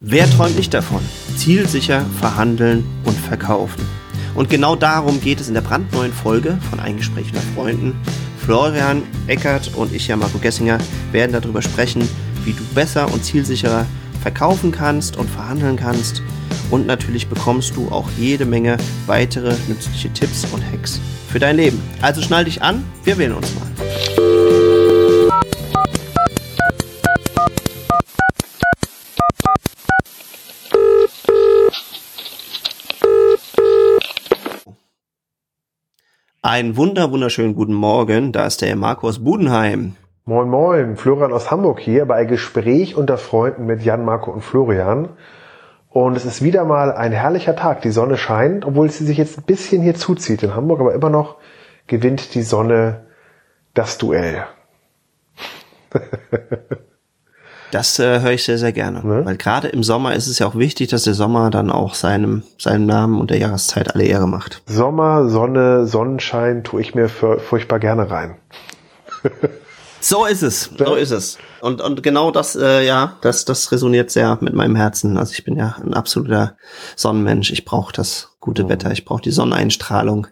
Wer träumt nicht davon? Zielsicher verhandeln und verkaufen. Und genau darum geht es in der brandneuen Folge von Ein Gespräch unter Freunden. Florian Eckert und ich, ja Marco Gessinger, werden darüber sprechen, wie du besser und zielsicherer verkaufen kannst und verhandeln kannst. Und natürlich bekommst du auch jede Menge weitere nützliche Tipps und Hacks für dein Leben. Also schnall dich an, wir wählen uns mal. Einen wunder, wunderschönen guten Morgen. Da ist der Markus Budenheim. Moin, moin. Florian aus Hamburg hier bei Gespräch unter Freunden mit Jan, Marco und Florian. Und es ist wieder mal ein herrlicher Tag. Die Sonne scheint, obwohl sie sich jetzt ein bisschen hier zuzieht in Hamburg, aber immer noch gewinnt die Sonne das Duell. Das äh, höre ich sehr, sehr gerne. Ne? Weil gerade im Sommer ist es ja auch wichtig, dass der Sommer dann auch seinem, seinem Namen und der Jahreszeit alle Ehre macht. Sommer, Sonne, Sonnenschein tue ich mir furchtbar gerne rein. so ist es, so ist es. Und, und genau das, äh, ja, das, das resoniert sehr mit meinem Herzen. Also ich bin ja ein absoluter Sonnenmensch. Ich brauche das gute mhm. Wetter, ich brauche die Sonneneinstrahlung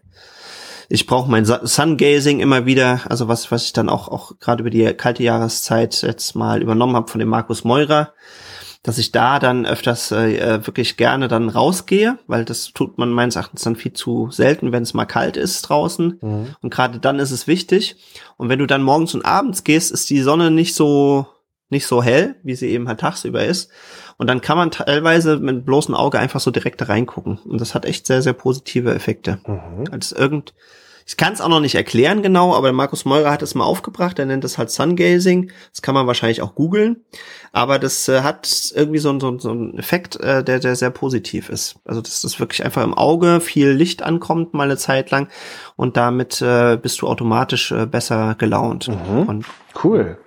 ich brauche mein Sungazing immer wieder, also was, was ich dann auch, auch gerade über die kalte Jahreszeit jetzt mal übernommen habe von dem Markus Meurer, dass ich da dann öfters äh, äh, wirklich gerne dann rausgehe, weil das tut man meines Erachtens dann viel zu selten, wenn es mal kalt ist draußen. Mhm. Und gerade dann ist es wichtig. Und wenn du dann morgens und abends gehst, ist die Sonne nicht so nicht so hell, wie sie eben halt tagsüber ist. Und dann kann man teilweise mit bloßem Auge einfach so direkt da reingucken. Und das hat echt sehr, sehr positive Effekte. Mhm. Als irgend, ich kann es auch noch nicht erklären genau, aber Markus Meurer hat es mal aufgebracht. Er nennt es halt Sungazing. Das kann man wahrscheinlich auch googeln. Aber das äh, hat irgendwie so, so, so einen Effekt, äh, der, der sehr positiv ist. Also dass das wirklich einfach im Auge viel Licht ankommt mal eine Zeit lang und damit äh, bist du automatisch äh, besser gelaunt. Mhm. Und cool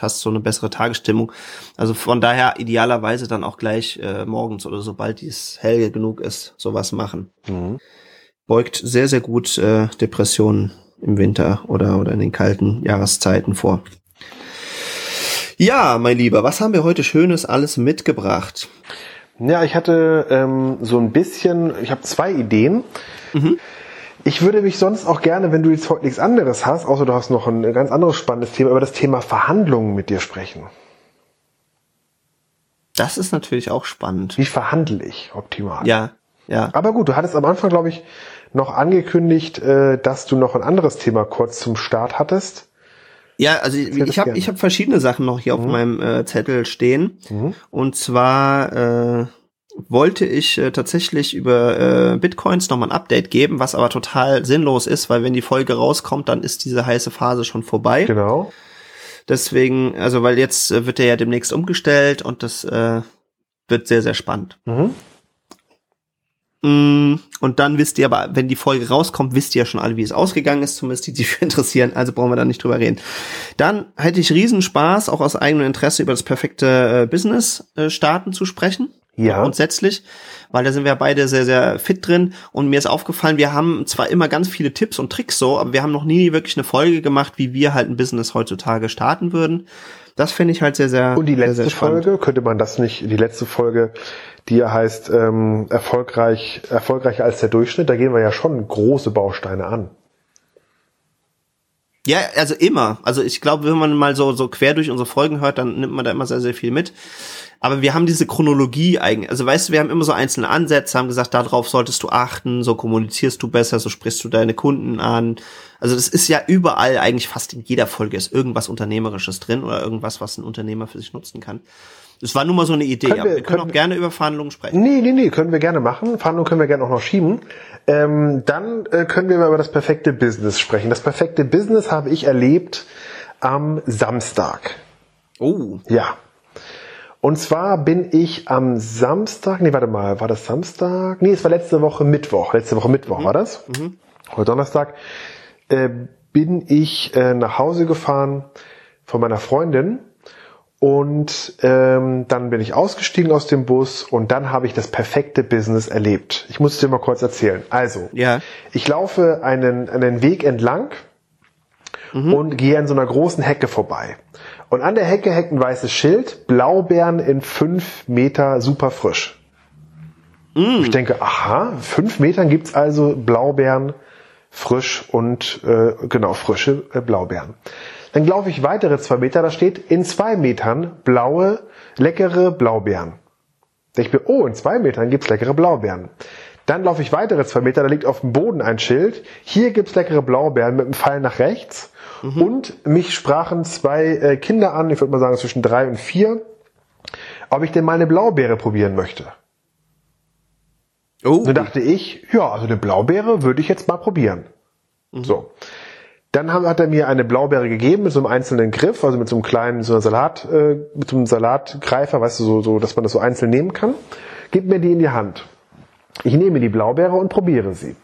hast so eine bessere Tagesstimmung. Also von daher idealerweise dann auch gleich äh, morgens oder sobald dies hell genug ist, sowas machen. Mhm. Beugt sehr, sehr gut äh, Depressionen im Winter oder, oder in den kalten Jahreszeiten vor. Ja, mein Lieber, was haben wir heute Schönes alles mitgebracht? Ja, ich hatte ähm, so ein bisschen, ich habe zwei Ideen. Mhm. Ich würde mich sonst auch gerne, wenn du jetzt heute nichts anderes hast, außer du hast noch ein ganz anderes spannendes Thema, über das Thema Verhandlungen mit dir sprechen. Das ist natürlich auch spannend. Wie verhandle ich optimal? Ja, ja. Aber gut, du hattest am Anfang, glaube ich, noch angekündigt, äh, dass du noch ein anderes Thema kurz zum Start hattest. Ja, also ich, ich habe ich hab verschiedene Sachen noch hier mhm. auf meinem äh, Zettel stehen. Mhm. Und zwar äh, wollte ich äh, tatsächlich über äh, Bitcoins nochmal ein Update geben, was aber total sinnlos ist, weil wenn die Folge rauskommt, dann ist diese heiße Phase schon vorbei. Genau. Deswegen, also weil jetzt äh, wird der ja demnächst umgestellt und das äh, wird sehr, sehr spannend. Mhm. Mm, und dann wisst ihr aber, wenn die Folge rauskommt, wisst ihr ja schon alle, wie es ausgegangen ist, zumindest die, die sich interessieren, also brauchen wir da nicht drüber reden. Dann hätte ich Riesenspaß, auch aus eigenem Interesse über das perfekte äh, Business äh, starten zu sprechen. Ja. Grundsätzlich, weil da sind wir beide sehr, sehr fit drin. Und mir ist aufgefallen, wir haben zwar immer ganz viele Tipps und Tricks so, aber wir haben noch nie wirklich eine Folge gemacht, wie wir halt ein Business heutzutage starten würden. Das finde ich halt sehr, sehr Und die letzte sehr, sehr Folge, könnte man das nicht, die letzte Folge, die heißt ähm, erfolgreich, erfolgreicher als der Durchschnitt, da gehen wir ja schon große Bausteine an. Ja, also immer. Also ich glaube, wenn man mal so, so quer durch unsere Folgen hört, dann nimmt man da immer sehr, sehr viel mit. Aber wir haben diese Chronologie eigentlich. Also weißt du, wir haben immer so einzelne Ansätze, haben gesagt, darauf solltest du achten, so kommunizierst du besser, so sprichst du deine Kunden an. Also das ist ja überall eigentlich fast in jeder Folge ist irgendwas Unternehmerisches drin oder irgendwas, was ein Unternehmer für sich nutzen kann. Das war nur mal so eine Idee. Können wir, wir können, können auch gerne über Verhandlungen sprechen. Nee, nee, nee, können wir gerne machen. Verhandlungen können wir gerne auch noch schieben. Ähm, dann äh, können wir über das perfekte Business sprechen. Das perfekte Business habe ich erlebt am Samstag. Oh. Ja. Und zwar bin ich am Samstag, nee, warte mal, war das Samstag? Nee, es war letzte Woche Mittwoch. Letzte Woche Mittwoch mhm. war das. Mhm. Heute Donnerstag. Äh, bin ich äh, nach Hause gefahren von meiner Freundin und ähm, dann bin ich ausgestiegen aus dem Bus und dann habe ich das perfekte Business erlebt. Ich muss es dir mal kurz erzählen. Also, ja. ich laufe einen, einen Weg entlang mhm. und gehe an so einer großen Hecke vorbei. Und an der Hecke hängt ein weißes Schild, Blaubeeren in fünf Meter super frisch. Mm. Ich denke, aha, fünf Metern gibt's also Blaubeeren frisch und äh, genau, frische äh, Blaubeeren. Dann laufe ich weitere zwei Meter, da steht in zwei Metern blaue, leckere Blaubeeren. Da ich mir, oh, in zwei Metern gibt's leckere Blaubeeren. Dann laufe ich weitere zwei Meter, da liegt auf dem Boden ein Schild. Hier gibt's leckere Blaubeeren mit einem Pfeil nach rechts. Mhm. Und mich sprachen zwei äh, Kinder an, ich würde mal sagen zwischen drei und vier, ob ich denn mal eine Blaubeere probieren möchte. Oh. Dann dachte ich, ja, also eine Blaubeere würde ich jetzt mal probieren. Mhm. So. Dann hat er mir eine Blaubeere gegeben mit so einem einzelnen Griff, also mit so einem kleinen so einer Salat, äh, mit so einem Salatgreifer, weißt du, so, so, dass man das so einzeln nehmen kann. Gib mir die in die Hand. Ich nehme die Blaubeere und probiere sie.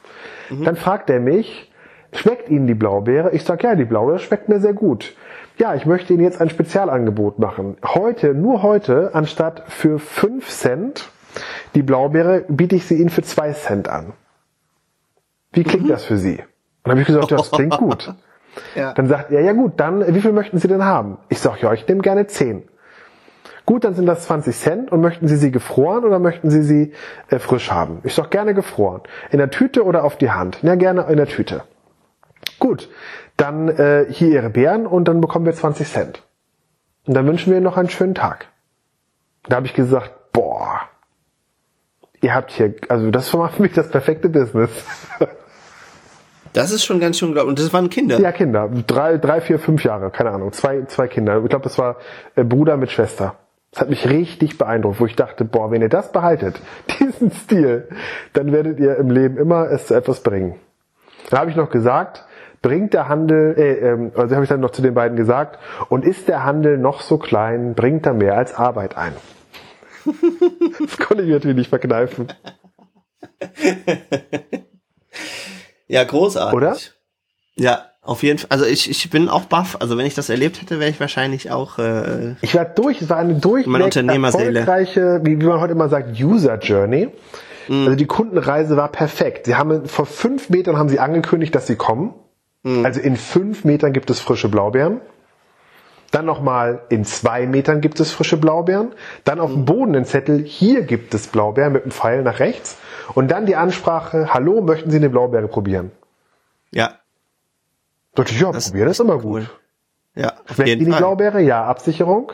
Mhm. Dann fragt er mich, schmeckt Ihnen die Blaubeere? Ich sage, ja, die Blaubeere schmeckt mir sehr gut. Ja, ich möchte Ihnen jetzt ein Spezialangebot machen. Heute, nur heute, anstatt für 5 Cent die Blaubeere, biete ich sie Ihnen für 2 Cent an. Wie klingt mhm. das für Sie? Und dann habe ich gesagt, ja, das klingt gut. ja. Dann sagt er, ja gut, dann, wie viel möchten Sie denn haben? Ich sage, ja, ich nehme gerne 10. Gut, dann sind das 20 Cent und möchten Sie sie gefroren oder möchten Sie sie äh, frisch haben? Ich sag gerne gefroren. In der Tüte oder auf die Hand? Na, gerne in der Tüte. Gut, dann äh, hier Ihre Beeren und dann bekommen wir 20 Cent. Und dann wünschen wir Ihnen noch einen schönen Tag. Da habe ich gesagt, boah, ihr habt hier, also das war für mich das perfekte Business. Das ist schon ganz schön unglaublich. Und das waren Kinder? Ja, Kinder. Drei, drei, vier, fünf Jahre, keine Ahnung. Zwei, zwei Kinder. Ich glaube, das war äh, Bruder mit Schwester. Das hat mich richtig beeindruckt, wo ich dachte, boah, wenn ihr das behaltet, diesen Stil, dann werdet ihr im Leben immer es zu etwas bringen. Dann habe ich noch gesagt, bringt der Handel, äh, äh, also habe ich dann noch zu den beiden gesagt, und ist der Handel noch so klein, bringt er mehr als Arbeit ein. das konnte ich natürlich nicht verkneifen. ja, großartig. Oder? Ja, auf jeden Fall. Also ich, ich bin auch baff. Also wenn ich das erlebt hätte, wäre ich wahrscheinlich auch. Äh, ich war durch. Es war eine durchweg erfolgreiche, wie, wie man heute immer sagt, User Journey. Mhm. Also die Kundenreise war perfekt. Sie haben vor fünf Metern haben sie angekündigt, dass sie kommen. Mhm. Also in fünf Metern gibt es frische Blaubeeren. Dann nochmal in zwei Metern gibt es frische Blaubeeren. Dann auf dem mhm. Boden ein Zettel, hier gibt es Blaubeeren mit einem Pfeil nach rechts. Und dann die Ansprache, hallo, möchten Sie eine Blaubeere probieren? Ja. Dachte ich, ja, das, probieren ist immer gut. Cool. Ja, auf Schmeckt jeden die. Blaubeere? Ja, Absicherung.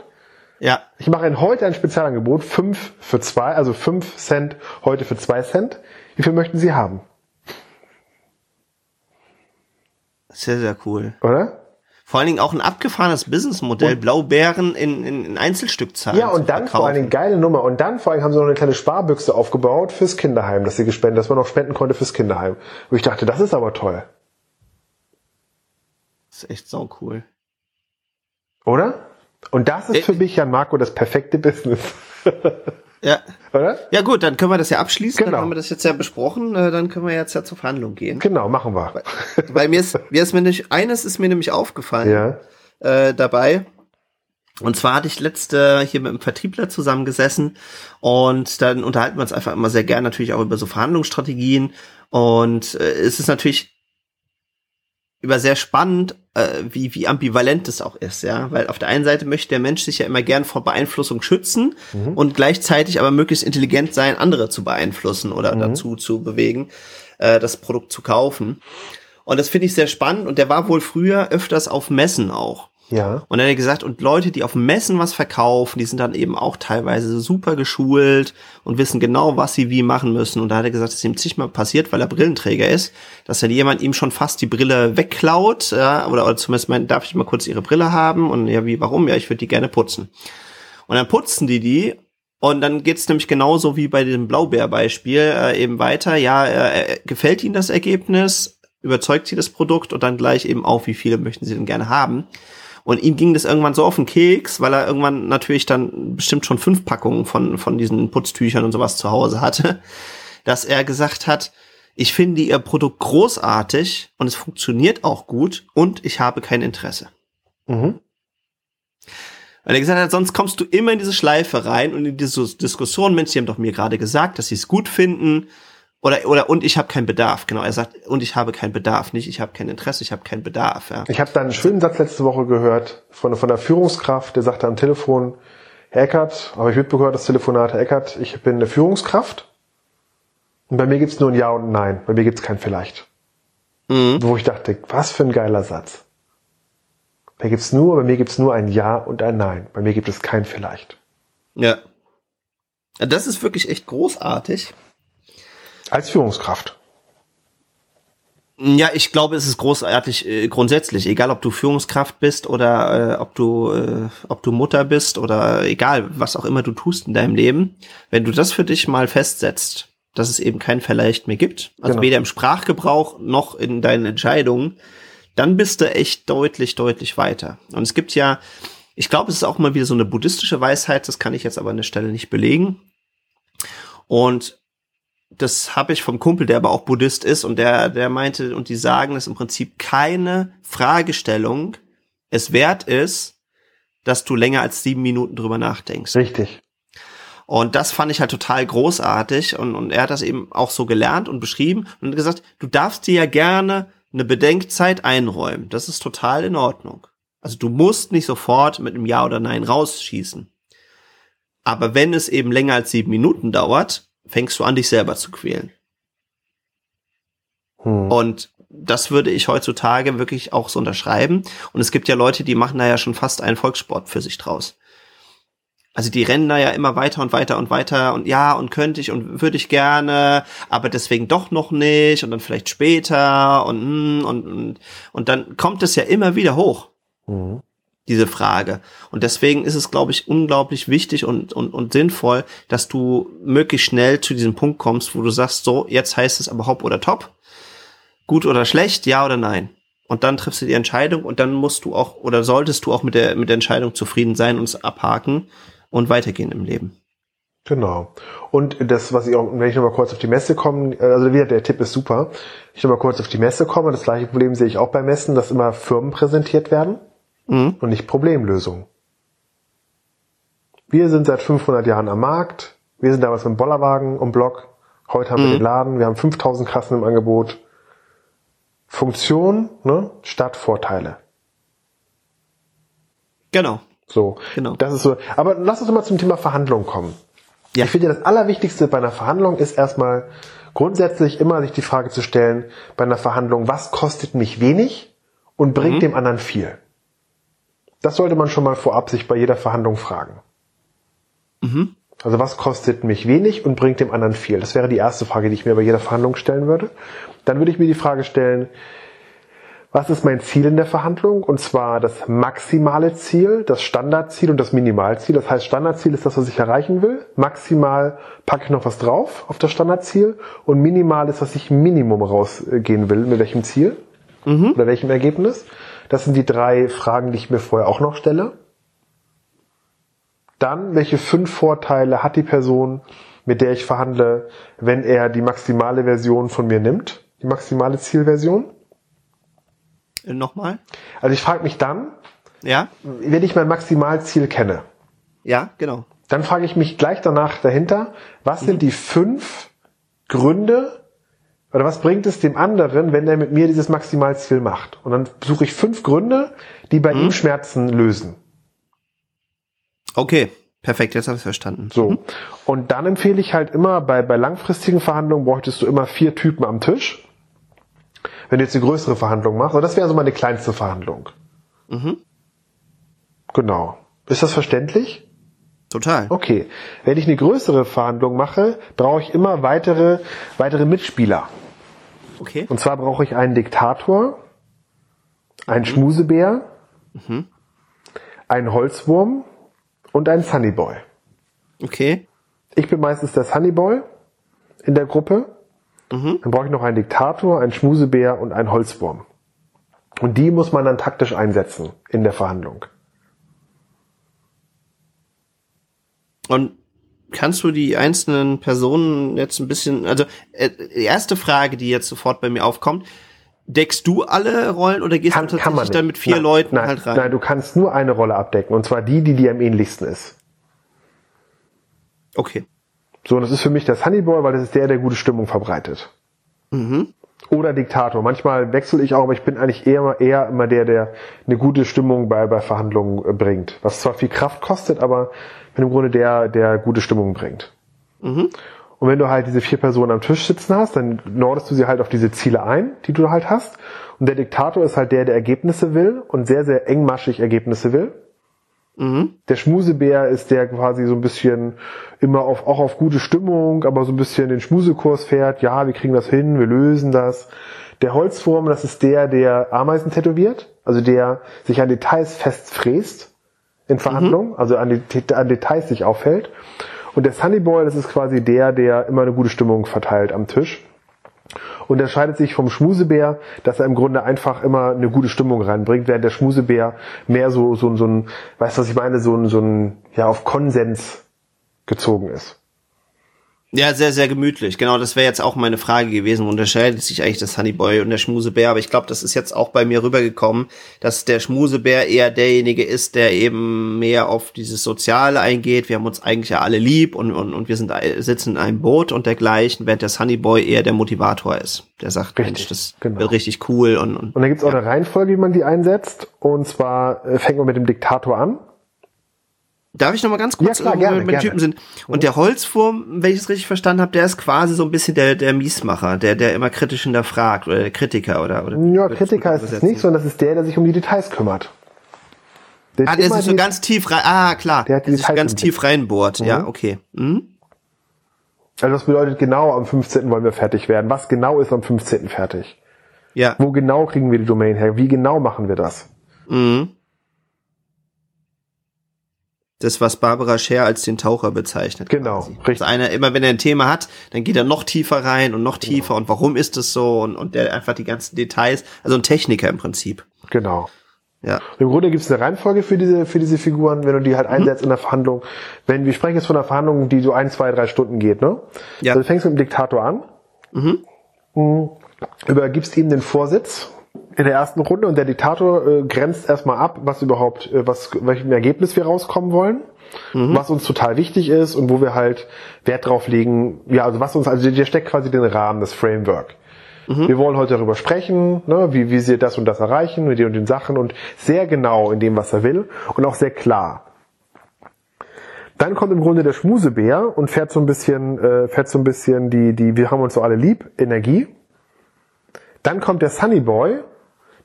Ja. Ich mache Ihnen heute ein Spezialangebot, fünf für zwei, also fünf Cent heute für zwei Cent. Wie viel möchten Sie haben? Sehr, sehr cool. Oder? Vor allen Dingen auch ein abgefahrenes Businessmodell, und Blaubeeren in, in, in Einzelstückzahlen. Ja, und dann vor allen Dingen geile Nummer. Und dann vor allem haben sie noch eine kleine Sparbüchse aufgebaut fürs Kinderheim, dass sie gespendet, dass man noch spenden konnte fürs Kinderheim. Und ich dachte, das ist aber toll. Das ist echt so cool. Oder? Und das ist äh, für mich, Jan Marco, das perfekte Business. ja. Oder? Ja gut, dann können wir das ja abschließen. Genau. Dann haben wir das jetzt ja besprochen. Äh, dann können wir jetzt ja zur Verhandlung gehen. Genau, machen wir. Weil, weil mir ist, mir ist mir nicht, eines ist mir nämlich aufgefallen ja. äh, dabei. Und zwar hatte ich letzte hier mit einem Vertriebler zusammengesessen und dann unterhalten wir uns einfach immer sehr gern natürlich auch über so Verhandlungsstrategien. Und äh, es ist natürlich über sehr spannend, äh, wie, wie ambivalent das auch ist, ja. Weil auf der einen Seite möchte der Mensch sich ja immer gern vor Beeinflussung schützen mhm. und gleichzeitig aber möglichst intelligent sein, andere zu beeinflussen oder mhm. dazu zu bewegen, äh, das Produkt zu kaufen. Und das finde ich sehr spannend und der war wohl früher öfters auf Messen auch. Ja. Und dann hat er gesagt, und Leute, die auf Messen was verkaufen, die sind dann eben auch teilweise super geschult und wissen genau, was sie wie machen müssen. Und da hat er gesagt, das ist ihm zigmal passiert, weil er Brillenträger ist, dass dann jemand ihm schon fast die Brille wegklaut, ja, oder, oder zumindest meint, darf ich mal kurz ihre Brille haben? Und ja, wie, warum? Ja, ich würde die gerne putzen. Und dann putzen die die und dann geht's nämlich genauso wie bei dem Blaubeerbeispiel äh, eben weiter. Ja, äh, gefällt Ihnen das Ergebnis? Überzeugt Sie das Produkt? Und dann gleich eben auch, wie viele möchten Sie denn gerne haben? Und ihm ging das irgendwann so auf den Keks, weil er irgendwann natürlich dann bestimmt schon fünf Packungen von, von diesen Putztüchern und sowas zu Hause hatte, dass er gesagt hat, ich finde ihr Produkt großartig und es funktioniert auch gut und ich habe kein Interesse. Mhm. Weil er gesagt hat, sonst kommst du immer in diese Schleife rein und in diese Diskussion, Mensch, die haben doch mir gerade gesagt, dass sie es gut finden Oder, oder und ich habe keinen Bedarf, genau. Er sagt, und ich habe keinen Bedarf, nicht ich habe kein Interesse, ich habe keinen Bedarf. Ja. Ich habe da einen schönen Satz letzte Woche gehört von, von der Führungskraft, der sagte am Telefon, Herr Eckert, habe ich mitbekommen, das Telefonat, Herr Eckert, ich bin eine Führungskraft und bei mir gibt's nur ein Ja und ein Nein, bei mir gibt's kein Vielleicht. Mhm. Wo ich dachte, was für ein geiler Satz. Bei gibt's nur, bei mir gibt's nur ein Ja und ein Nein. Bei mir gibt es kein Vielleicht. Ja. Das ist wirklich echt großartig. Als Führungskraft. Ja, ich glaube, es ist großartig äh, grundsätzlich, egal ob du Führungskraft bist oder äh, ob du äh, ob du Mutter bist oder egal, was auch immer du tust in deinem Leben, wenn du das für dich mal festsetzt, dass es eben kein Vielleicht mehr gibt, also genau. weder im Sprachgebrauch noch in deinen Entscheidungen, dann bist du echt deutlich deutlich weiter. Und es gibt ja, ich glaube, es ist auch mal wieder so eine buddhistische Weisheit, das kann ich jetzt aber an der Stelle nicht belegen. Und das habe ich vom Kumpel, der aber auch Buddhist ist und der, der meinte, und die sagen, dass im Prinzip keine Fragestellung es wert ist, dass du länger als sieben Minuten drüber nachdenkst. Richtig. Und das fand ich halt total großartig und, und er hat das eben auch so gelernt und beschrieben und gesagt, du darfst dir ja gerne eine Bedenkzeit einräumen. Das ist total in Ordnung. Also du musst nicht sofort mit einem Ja oder Nein rausschießen. Aber wenn es eben länger als sieben Minuten dauert, fängst du an, dich selber zu quälen. Hm. Und das würde ich heutzutage wirklich auch so unterschreiben. Und es gibt ja Leute, die machen da ja schon fast einen Volkssport für sich draus. Also die rennen da ja immer weiter und weiter und weiter und ja und könnte ich und würde ich gerne, aber deswegen doch noch nicht und dann vielleicht später und hm, und und, und dann kommt es ja immer wieder hoch. Mhm diese Frage. Und deswegen ist es, glaube ich, unglaublich wichtig und, und, und sinnvoll, dass du möglichst schnell zu diesem Punkt kommst, wo du sagst, so, jetzt heißt es aber hopp oder top, gut oder schlecht, ja oder nein. Und dann triffst du die Entscheidung und dann musst du auch oder solltest du auch mit der, mit der Entscheidung zufrieden sein und es abhaken und weitergehen im Leben. Genau. Und das, was ich auch, wenn ich nochmal kurz auf die Messe komme, also wieder der Tipp ist super. Ich nochmal kurz auf die Messe komme, das gleiche Problem sehe ich auch bei Messen, dass immer Firmen präsentiert werden mhm. und nicht Problemlösung. Wir sind seit 500 Jahren am Markt. Wir sind damals mit dem Bollerwagen und Block. Heute haben mhm. wir den Laden. Wir haben 5000 Kassen im Angebot. Funktion ne, statt Vorteile. Genau. So, genau. Das ist so. Aber lass uns mal zum Thema Verhandlung kommen. Ja. Ich finde, das Allerwichtigste bei einer Verhandlung ist erstmal grundsätzlich immer sich die Frage zu stellen, bei einer Verhandlung, was kostet mich wenig und bringt mhm. dem anderen viel? Das sollte man schon mal vorab sich bei jeder Verhandlung fragen. Mhm. Also was kostet mich wenig und bringt dem anderen viel? Das wäre die erste Frage, die ich mir bei jeder Verhandlung stellen würde. Dann würde ich mir die Frage stellen, was ist mein Ziel in der Verhandlung? Und zwar das maximale Ziel, das Standardziel und das Minimalziel. Das heißt, Standardziel ist das, was ich erreichen will. Maximal packe ich noch was drauf auf das Standardziel. Und minimal ist, was ich Minimum rausgehen will, mit welchem Ziel mhm. oder welchem Ergebnis. Das sind die drei Fragen, die ich mir vorher auch noch stelle. Dann, welche fünf Vorteile hat die Person, mit der ich verhandle, wenn er die maximale Version von mir nimmt? Die maximale Zielversion? Äh, nochmal? Also ich frage mich dann, ja? wenn ich mein Maximalziel kenne. Ja, genau. Dann frage ich mich gleich danach dahinter, was mhm. sind die fünf Gründe, oder was bringt es dem anderen, wenn er mit mir dieses Maximalziel macht? Und dann suche ich fünf Gründe, die bei hm. ihm Schmerzen lösen. Okay, perfekt, jetzt habe ich verstanden. So. Mhm. Und dann empfehle ich halt immer, bei, bei langfristigen Verhandlungen bräuchtest du immer vier Typen am Tisch. Wenn du jetzt eine größere Verhandlung machst, aber das wäre so meine kleinste Verhandlung. Mhm. Genau. Ist das verständlich? Total. Okay. Wenn ich eine größere Verhandlung mache, brauche ich immer weitere, weitere Mitspieler. Okay. Und zwar brauche ich einen Diktator, einen mhm. Schmusebär, mhm. einen Holzwurm und einen Sunnyboy. Okay. Ich bin meistens der Sunnyboy in der Gruppe. Mhm. Dann brauche ich noch einen Diktator, einen Schmusebär und einen Holzwurm. Und die muss man dann taktisch einsetzen in der Verhandlung. Und kannst du die einzelnen Personen jetzt ein bisschen, also äh, erste Frage, die jetzt sofort bei mir aufkommt, deckst du alle Rollen oder gehst kann, du tatsächlich dann mit vier nein, Leuten nein, halt rein? Nein, du kannst nur eine Rolle abdecken und zwar die, die dir am ähnlichsten ist. Okay. So, und das ist für mich der Sunnyboy, weil das ist der, der gute Stimmung verbreitet. Mhm. Oder Diktator. Manchmal wechsle ich auch, aber ich bin eigentlich eher, eher immer der, der eine gute Stimmung bei, bei Verhandlungen äh, bringt. Was zwar viel Kraft kostet, aber im Grunde der, der gute Stimmung bringt. Mhm. Und wenn du halt diese vier Personen am Tisch sitzen hast, dann nordest du sie halt auf diese Ziele ein, die du halt hast. Und der Diktator ist halt der, der Ergebnisse will und sehr, sehr engmaschig Ergebnisse will. Mhm. Der Schmusebär ist der quasi so ein bisschen immer auf, auch auf gute Stimmung, aber so ein bisschen den Schmusekurs fährt. Ja, wir kriegen das hin, wir lösen das. Der Holzwurm, das ist der, der Ameisen tätowiert, also der sich an Details festfräst in Verhandlungen, also an, die, an Details sich auffällt. Und der Sunnyboy, das ist quasi der, der immer eine gute Stimmung verteilt am Tisch. Und unterscheidet sich vom Schmusebär, dass er im Grunde einfach immer eine gute Stimmung reinbringt, während der Schmusebär mehr so, so, so ein, weißt du, was ich meine, so ein, so ein, ja, auf Konsens gezogen ist. Ja, sehr, sehr gemütlich. Genau, das wäre jetzt auch meine Frage gewesen. Unterscheidet sich eigentlich das Honeyboy und der Schmusebär? Aber ich glaube, das ist jetzt auch bei mir rübergekommen, dass der Schmusebär eher derjenige ist, der eben mehr auf dieses Soziale eingeht. Wir haben uns eigentlich ja alle lieb und, und, und wir sind sitzen in einem Boot und dergleichen, während der Honeyboy eher der Motivator ist. Der sagt, Richtig, Mensch, das genau. wird richtig cool und, und Und dann gibt's auch eine Reihenfolge, wie man die einsetzt. Und zwar äh, fängt man mit dem Diktator an. Darf ich noch mal ganz kurz, Ja, klar, äh, wo wir gerne, gerne. Typen sind? Und der Holzwurm, wenn ich es richtig verstanden habe, der ist quasi so ein bisschen der, der Miesmacher, der, der immer kritisch hinterfragt oder der Kritiker oder, oder Ja, Kritiker ist es nicht, sondern das ist der, der sich um die Details kümmert. Der Ah, der sich so ganz tief rein, ah, klar, Der hat die der sich so ganz tief reinbohrt, ja, okay. Mhm. Also das bedeutet genau, am 15. wollen wir fertig werden. Was genau ist am 15. fertig? Ja, Wo genau kriegen wir die Domain her? Wie genau machen wir das? mhm. Das, was Barbara Scher als den Taucher bezeichnet. Genau, quasi. richtig. Also einer, immer wenn er ein Thema hat, dann geht er noch tiefer rein und noch tiefer und warum ist es so und, und der einfach die ganzen Details, also ein Techniker im Prinzip. Genau. Ja. Im Grunde gibt es eine Reihenfolge für diese, für diese Figuren, wenn du die Mhm. halt einsetzt in der Verhandlung. Wenn, wir sprechen jetzt von einer Verhandlung, die so ein, zwei, drei Stunden geht, ne? Ja. Also du fängst mit dem Diktator an, mhm. übergibst ihm den Vorsitz in der ersten Runde und der Diktator äh, grenzt erstmal ab, was überhaupt, äh, was, welchem Ergebnis wir rauskommen wollen, was uns total wichtig ist und wo wir halt Wert drauf legen, ja, also was uns, also der steckt quasi den Rahmen, das Framework. Wir wollen heute darüber sprechen, ne, wie, wie sie das und das erreichen, mit den und den Sachen und sehr genau in dem, was er will und auch sehr klar. Dann kommt im Grunde der Schmusebär und fährt so ein bisschen, äh, fährt so ein bisschen die, die, wir haben uns so alle lieb, Energie. Dann kommt der Sunnyboy,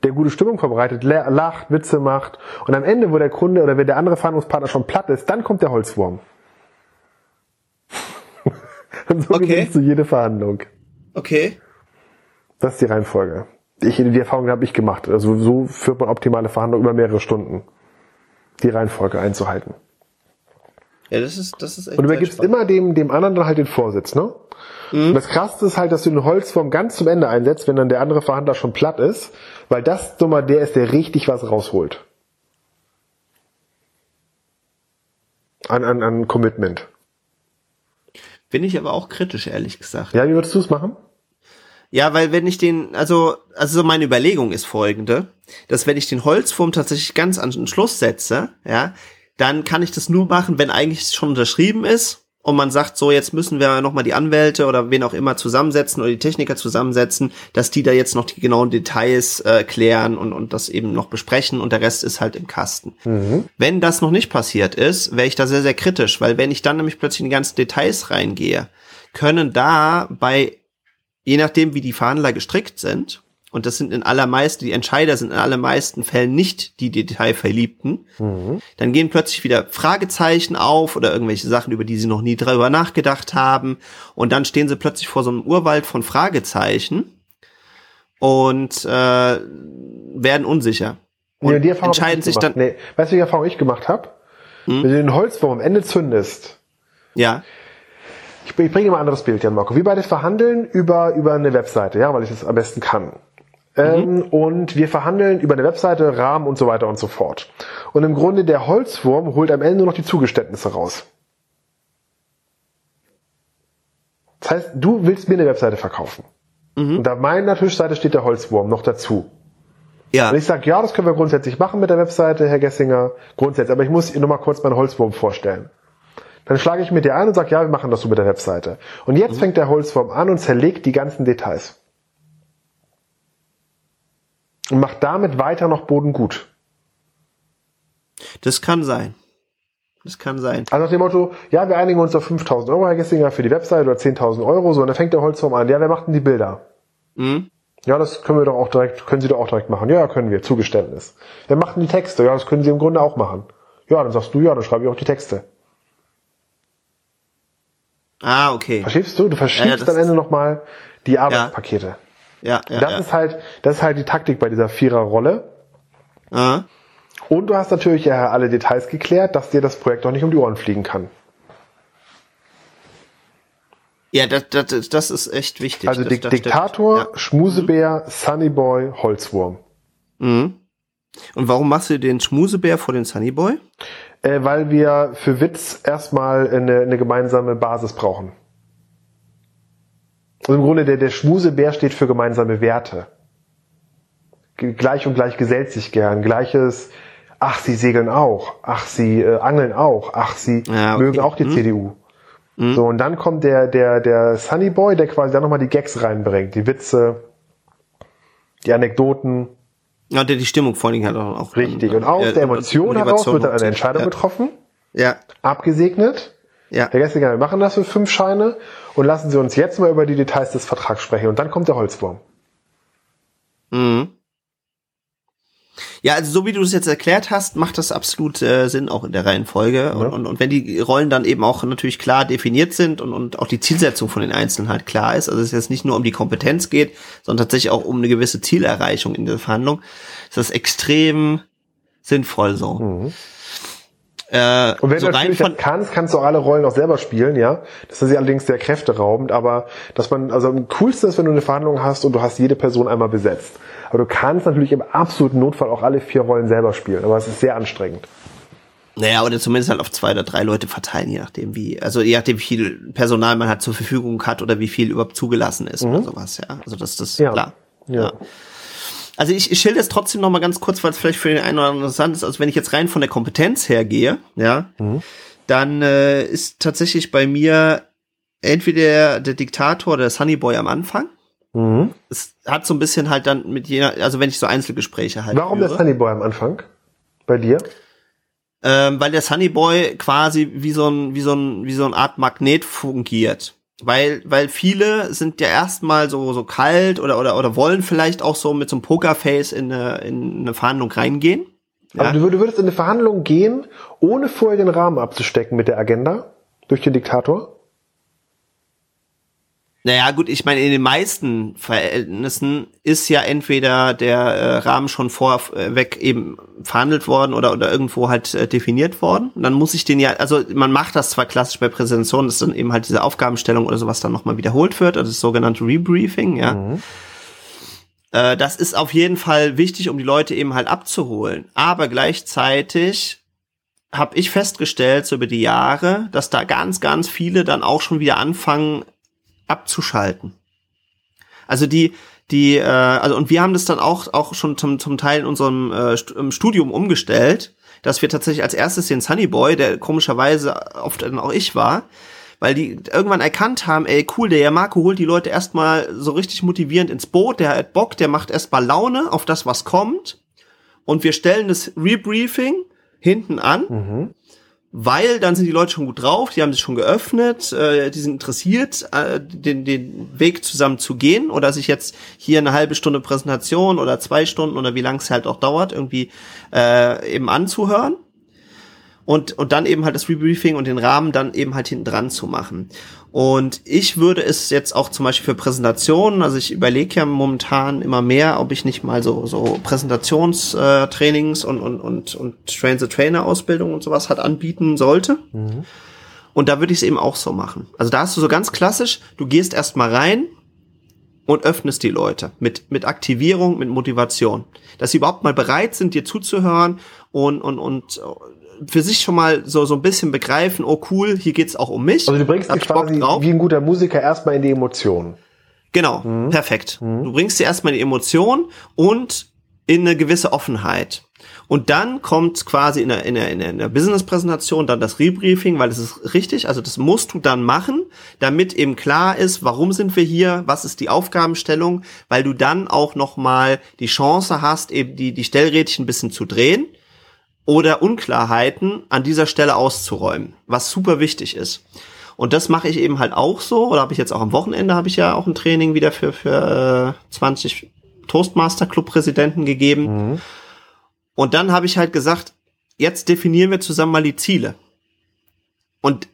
der gute Stimmung verbreitet, la- lacht, Witze macht. Und am Ende, wo der Kunde oder wenn der andere Verhandlungspartner schon platt ist, dann kommt der Holzwurm. und so Okay. gewinnst du jede Verhandlung. Okay. Das ist die Reihenfolge. Ich, die Erfahrung habe ich gemacht. Also so führt man optimale Verhandlungen über mehrere Stunden. Die Reihenfolge einzuhalten. Ja, das ist, das ist echt Und du übergibst immer dem, dem anderen dann halt den Vorsitz, ne? Und das Krasse ist halt, dass du den Holzwurm ganz zum Ende einsetzt, wenn dann der andere Verhandler schon platt ist, weil das dummer der ist, der richtig was rausholt. An, an, an Commitment. Bin ich aber auch kritisch, ehrlich gesagt. Ja, wie würdest du es machen? Ja, weil wenn ich den, also, also so meine Überlegung ist folgende, dass wenn ich den Holzwurm tatsächlich ganz an den Schluss setze, ja, dann kann ich das nur machen, wenn eigentlich schon unterschrieben ist und man sagt, so jetzt müssen wir nochmal die Anwälte oder wen auch immer zusammensetzen oder die Techniker zusammensetzen, dass die da jetzt noch die genauen Details äh, klären und, und das eben noch besprechen und der Rest ist halt im Kasten. Wenn das noch nicht passiert ist, wäre ich da sehr, sehr kritisch, weil wenn ich dann nämlich plötzlich in die ganzen Details reingehe, können da bei je nachdem, wie die Verhandler gestrickt sind, und das sind in allermeisten, die Entscheider sind in allermeisten Fällen nicht die Detailverliebten, dann gehen plötzlich wieder Fragezeichen auf oder irgendwelche Sachen, über die sie noch nie drüber nachgedacht haben. Und dann stehen sie plötzlich vor so einem Urwald von Fragezeichen und äh, werden unsicher. Und Nee, die entscheiden ich sich gemacht. dann. Hm? Nee, weißt du, welche Erfahrung ich gemacht habe? Wenn du den Holzwurm am Ende zündest, Ja, Ich, ich bringe mal ein anderes Bild, Jan Marco. Wir beide verhandeln über, über eine Webseite, ja, weil ich das am besten kann. Ähm, und wir verhandeln über eine Webseite, Rahmen und so weiter und so fort. Und im Grunde der Holzwurm holt am Ende nur noch die Zugeständnisse raus. Das heißt, du willst mir eine Webseite verkaufen. Und auf meiner Tischseite steht der Holzwurm noch dazu. ja, Und ich sage, ja, das können wir grundsätzlich machen mit der Webseite, Herr Gessinger, grundsätzlich. Aber ich muss Ihnen nur mal kurz meinen Holzwurm vorstellen. Dann schlage ich mit dir ein und sage, ja, wir machen das so mit der Webseite. Und jetzt mhm. fängt der Holzwurm an und zerlegt die ganzen Details. Und macht damit weiter noch Boden gut. Das kann sein. Das kann sein. Also nach dem Motto, ja, wir einigen uns auf 5000 Euro, Herr Gessinger, für die Webseite oder 10.000 Euro, so, und dann fängt der Holzwurm an, ja, wer macht denn die Bilder? Mhm. Ja, das können wir doch auch direkt, können Sie doch auch direkt machen. Ja, können wir, Zugeständnis. Wer macht denn die Texte? Ja, das können Sie im Grunde auch machen. Ja, dann sagst du, ja, dann schreibe ich auch die Texte. Ah, okay. Verstehst du? Du verschiebst ja, ja, am Ende nochmal die Arbeitspakete. Ja, ja. Das ja. ist halt, das ist halt die Taktik bei dieser Viererrolle. Ah. Und du hast natürlich ja alle Details geklärt, dass dir das Projekt auch nicht um die Ohren fliegen kann. Ja, das, das, das ist echt wichtig. Also das, Dik Diktator, ja. Schmusebär, Sunnyboy, Holzwurm. Mhm. Und warum machst du den Schmusebär vor den Sunnyboy? Äh, weil wir für Witz erstmal eine, eine gemeinsame Basis brauchen. Also im Grunde der, der Schmusebär steht für gemeinsame Werte. Gleich und gleich gesellt sich gern. Gleiches, ach, sie segeln auch. Ach, sie äh, angeln auch. Ach, sie ja, okay. mögen auch die hm. CDU. Hm. So, und dann kommt der, der, der Sunny Boy, der quasi da nochmal die Gags reinbringt. Die Witze, die Anekdoten. Ja, der die Stimmung vor allen Dingen halt auch. Richtig. Und aus äh, der Emotion heraus wird dann eine Entscheidung ja. getroffen. Ja. Abgesegnet. Ja. Der Gäste, wir machen das für fünf Scheine und lassen Sie uns jetzt mal über die Details des Vertrags sprechen. Und dann kommt der Holzwurm. Mhm. Ja, also so wie du es jetzt erklärt hast, macht das absolut äh, Sinn auch in der Reihenfolge. Ja. Und, und, und wenn die Rollen dann eben auch natürlich klar definiert sind und, und auch die Zielsetzung von den Einzelnen halt klar ist, also es jetzt nicht nur um die Kompetenz geht, sondern tatsächlich auch um eine gewisse Zielerreichung in der Verhandlung, ist das extrem sinnvoll so. Mhm. Äh, und wenn so du natürlich das kannst, kannst du alle Rollen auch selber spielen, ja. Das ist allerdings sehr kräfteraubend, aber dass man, also am coolsten ist, wenn du eine Verhandlung hast und du hast jede Person einmal besetzt. Aber du kannst natürlich im absoluten Notfall auch alle vier Rollen selber spielen, aber es ist sehr anstrengend. Naja, oder zumindest halt auf zwei oder drei Leute verteilen, je nachdem wie, also je nachdem wie viel Personal man halt zur Verfügung hat oder wie viel überhaupt zugelassen ist mhm. oder sowas, ja. Also das, das, ja. klar. ja. ja. Also ich, ich schilder es trotzdem noch mal ganz kurz, weil es vielleicht für den einen oder anderen interessant ist. Also wenn ich jetzt rein von der Kompetenz her gehe, ja, mhm. dann äh, ist tatsächlich bei mir entweder der Diktator oder der Sunnyboy am Anfang. Mhm. Es hat so ein bisschen halt dann mit jener, also wenn ich so Einzelgespräche halt. Warum führe. der Sunnyboy am Anfang? Bei dir? Ähm, weil der Sunnyboy quasi wie so ein, wie so ein, wie so eine Art Magnet fungiert weil weil viele sind ja erstmal so so kalt oder oder oder wollen vielleicht auch so mit so einem Pokerface in eine, in eine Verhandlung reingehen. Ja. Aber du würdest in eine Verhandlung gehen, ohne vorher den Rahmen abzustecken mit der Agenda durch den Diktator? Naja, gut, ich meine, in den meisten Verhältnissen ist ja entweder der äh, Rahmen schon vorweg eben verhandelt worden oder, oder irgendwo halt äh, definiert worden. Und dann muss ich den ja, also man macht das zwar klassisch bei Präsentationen, dass dann eben halt diese Aufgabenstellung oder sowas dann nochmal wiederholt wird, also das sogenannte Rebriefing, ja. Mhm. Äh, das ist auf jeden Fall wichtig, um die Leute eben halt abzuholen. Aber gleichzeitig habe ich festgestellt, so über die Jahre, dass da ganz, ganz viele dann auch schon wieder anfangen, abzuschalten. Also die, die, äh, also und wir haben das dann auch, auch schon zum, zum Teil in unserem äh, Studium umgestellt, dass wir tatsächlich als erstes den Sunny Boy, der komischerweise oft dann auch ich war, weil die irgendwann erkannt haben, ey, cool, der Marco holt die Leute erstmal so richtig motivierend ins Boot, der hat Bock, der macht erstmal Laune auf das, was kommt. Und wir stellen das Rebriefing hinten an. Mhm weil dann sind die Leute schon gut drauf, die haben sich schon geöffnet, äh, die sind interessiert, äh, den, den Weg zusammen zu gehen oder sich jetzt hier eine halbe Stunde Präsentation oder zwei Stunden oder wie lang es halt auch dauert, irgendwie äh, eben anzuhören und, und dann eben halt das Rebriefing und den Rahmen dann eben halt hinten dran zu machen. Und ich würde es jetzt auch zum Beispiel für Präsentationen, also ich überlege ja momentan immer mehr, ob ich nicht mal so, so Präsentationstrainings und, und, und, und Train the Trainer Ausbildung und sowas halt anbieten sollte. Mhm. Und da würde ich es eben auch so machen. Also da hast du so ganz klassisch, du gehst erstmal rein und öffnest die Leute mit, mit Aktivierung, mit Motivation. Dass sie überhaupt mal bereit sind, dir zuzuhören und, und, und für sich schon mal so, so ein bisschen begreifen, oh cool, hier geht's auch um mich. Also du bringst dich quasi wie ein guter Musiker erstmal in die Emotion. Genau, mhm. perfekt. Mhm. Du bringst sie erstmal in die Emotion und in eine gewisse Offenheit. Und dann kommt quasi in der, in der, in der Business-Präsentation dann das Rebriefing, weil es ist richtig, also das musst du dann machen, damit eben klar ist, warum sind wir hier, was ist die Aufgabenstellung, weil du dann auch nochmal die Chance hast, eben die, die Stellrädchen ein bisschen zu drehen oder Unklarheiten an dieser Stelle auszuräumen, was super wichtig ist. Und das mache ich eben halt auch so, oder habe ich jetzt auch am Wochenende, habe ich ja auch ein Training wieder für, für äh, 20 Toastmaster Club Präsidenten gegeben. Mhm. Und dann habe ich halt gesagt, jetzt definieren wir zusammen mal die Ziele. Und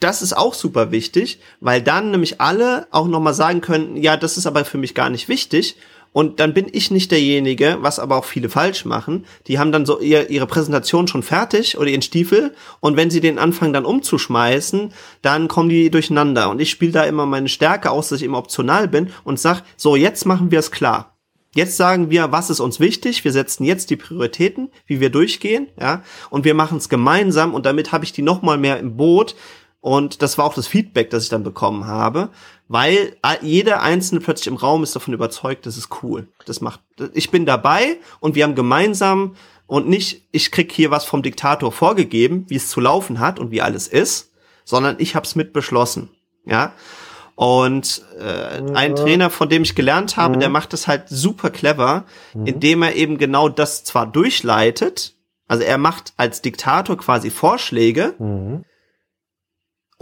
das ist auch super wichtig, weil dann nämlich alle auch nochmal sagen können, ja, das ist aber für mich gar nicht wichtig. Und dann bin ich nicht derjenige, was aber auch viele falsch machen. Die haben dann so ihr, ihre Präsentation schon fertig oder ihren Stiefel. Und wenn sie den anfangen dann umzuschmeißen, dann kommen die durcheinander. Und ich spiele da immer meine Stärke aus, dass ich immer optional bin und sag, so, jetzt machen wir es klar. Jetzt sagen wir, was ist uns wichtig? Wir setzen jetzt die Prioritäten, wie wir durchgehen, ja, und wir machen es gemeinsam und damit habe ich die noch mal mehr im Boot und das war auch das Feedback, das ich dann bekommen habe, weil jeder einzelne plötzlich im Raum ist davon überzeugt, das ist cool. Das macht ich bin dabei und wir haben gemeinsam und nicht ich krieg hier was vom Diktator vorgegeben, wie es zu laufen hat und wie alles ist, sondern ich habe es mit beschlossen, ja? Und äh, ein Trainer, von dem ich gelernt habe, der macht das halt super clever, indem er eben genau das zwar durchleitet, also er macht als Diktator quasi Vorschläge,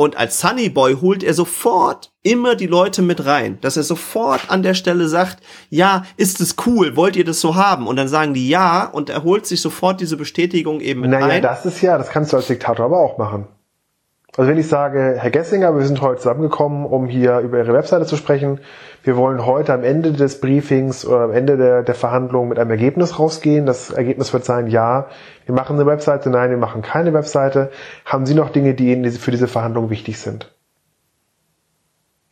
und als Sunny Boy holt er sofort immer die Leute mit rein, dass er sofort an der Stelle sagt, ja, ist es cool, wollt ihr das so haben? Und dann sagen die ja und er holt sich sofort diese Bestätigung eben mit naja, rein. das ist ja, das kannst du als Diktator aber auch machen. Also wenn ich sage, Herr Gessinger, wir sind heute zusammengekommen, um hier über Ihre Webseite zu sprechen. Wir wollen heute am Ende des Briefings oder am Ende der, der Verhandlung mit einem Ergebnis rausgehen. Das Ergebnis wird sein, ja, wir machen eine Webseite, nein, wir machen keine Webseite. Haben Sie noch Dinge, die Ihnen für diese Verhandlung wichtig sind?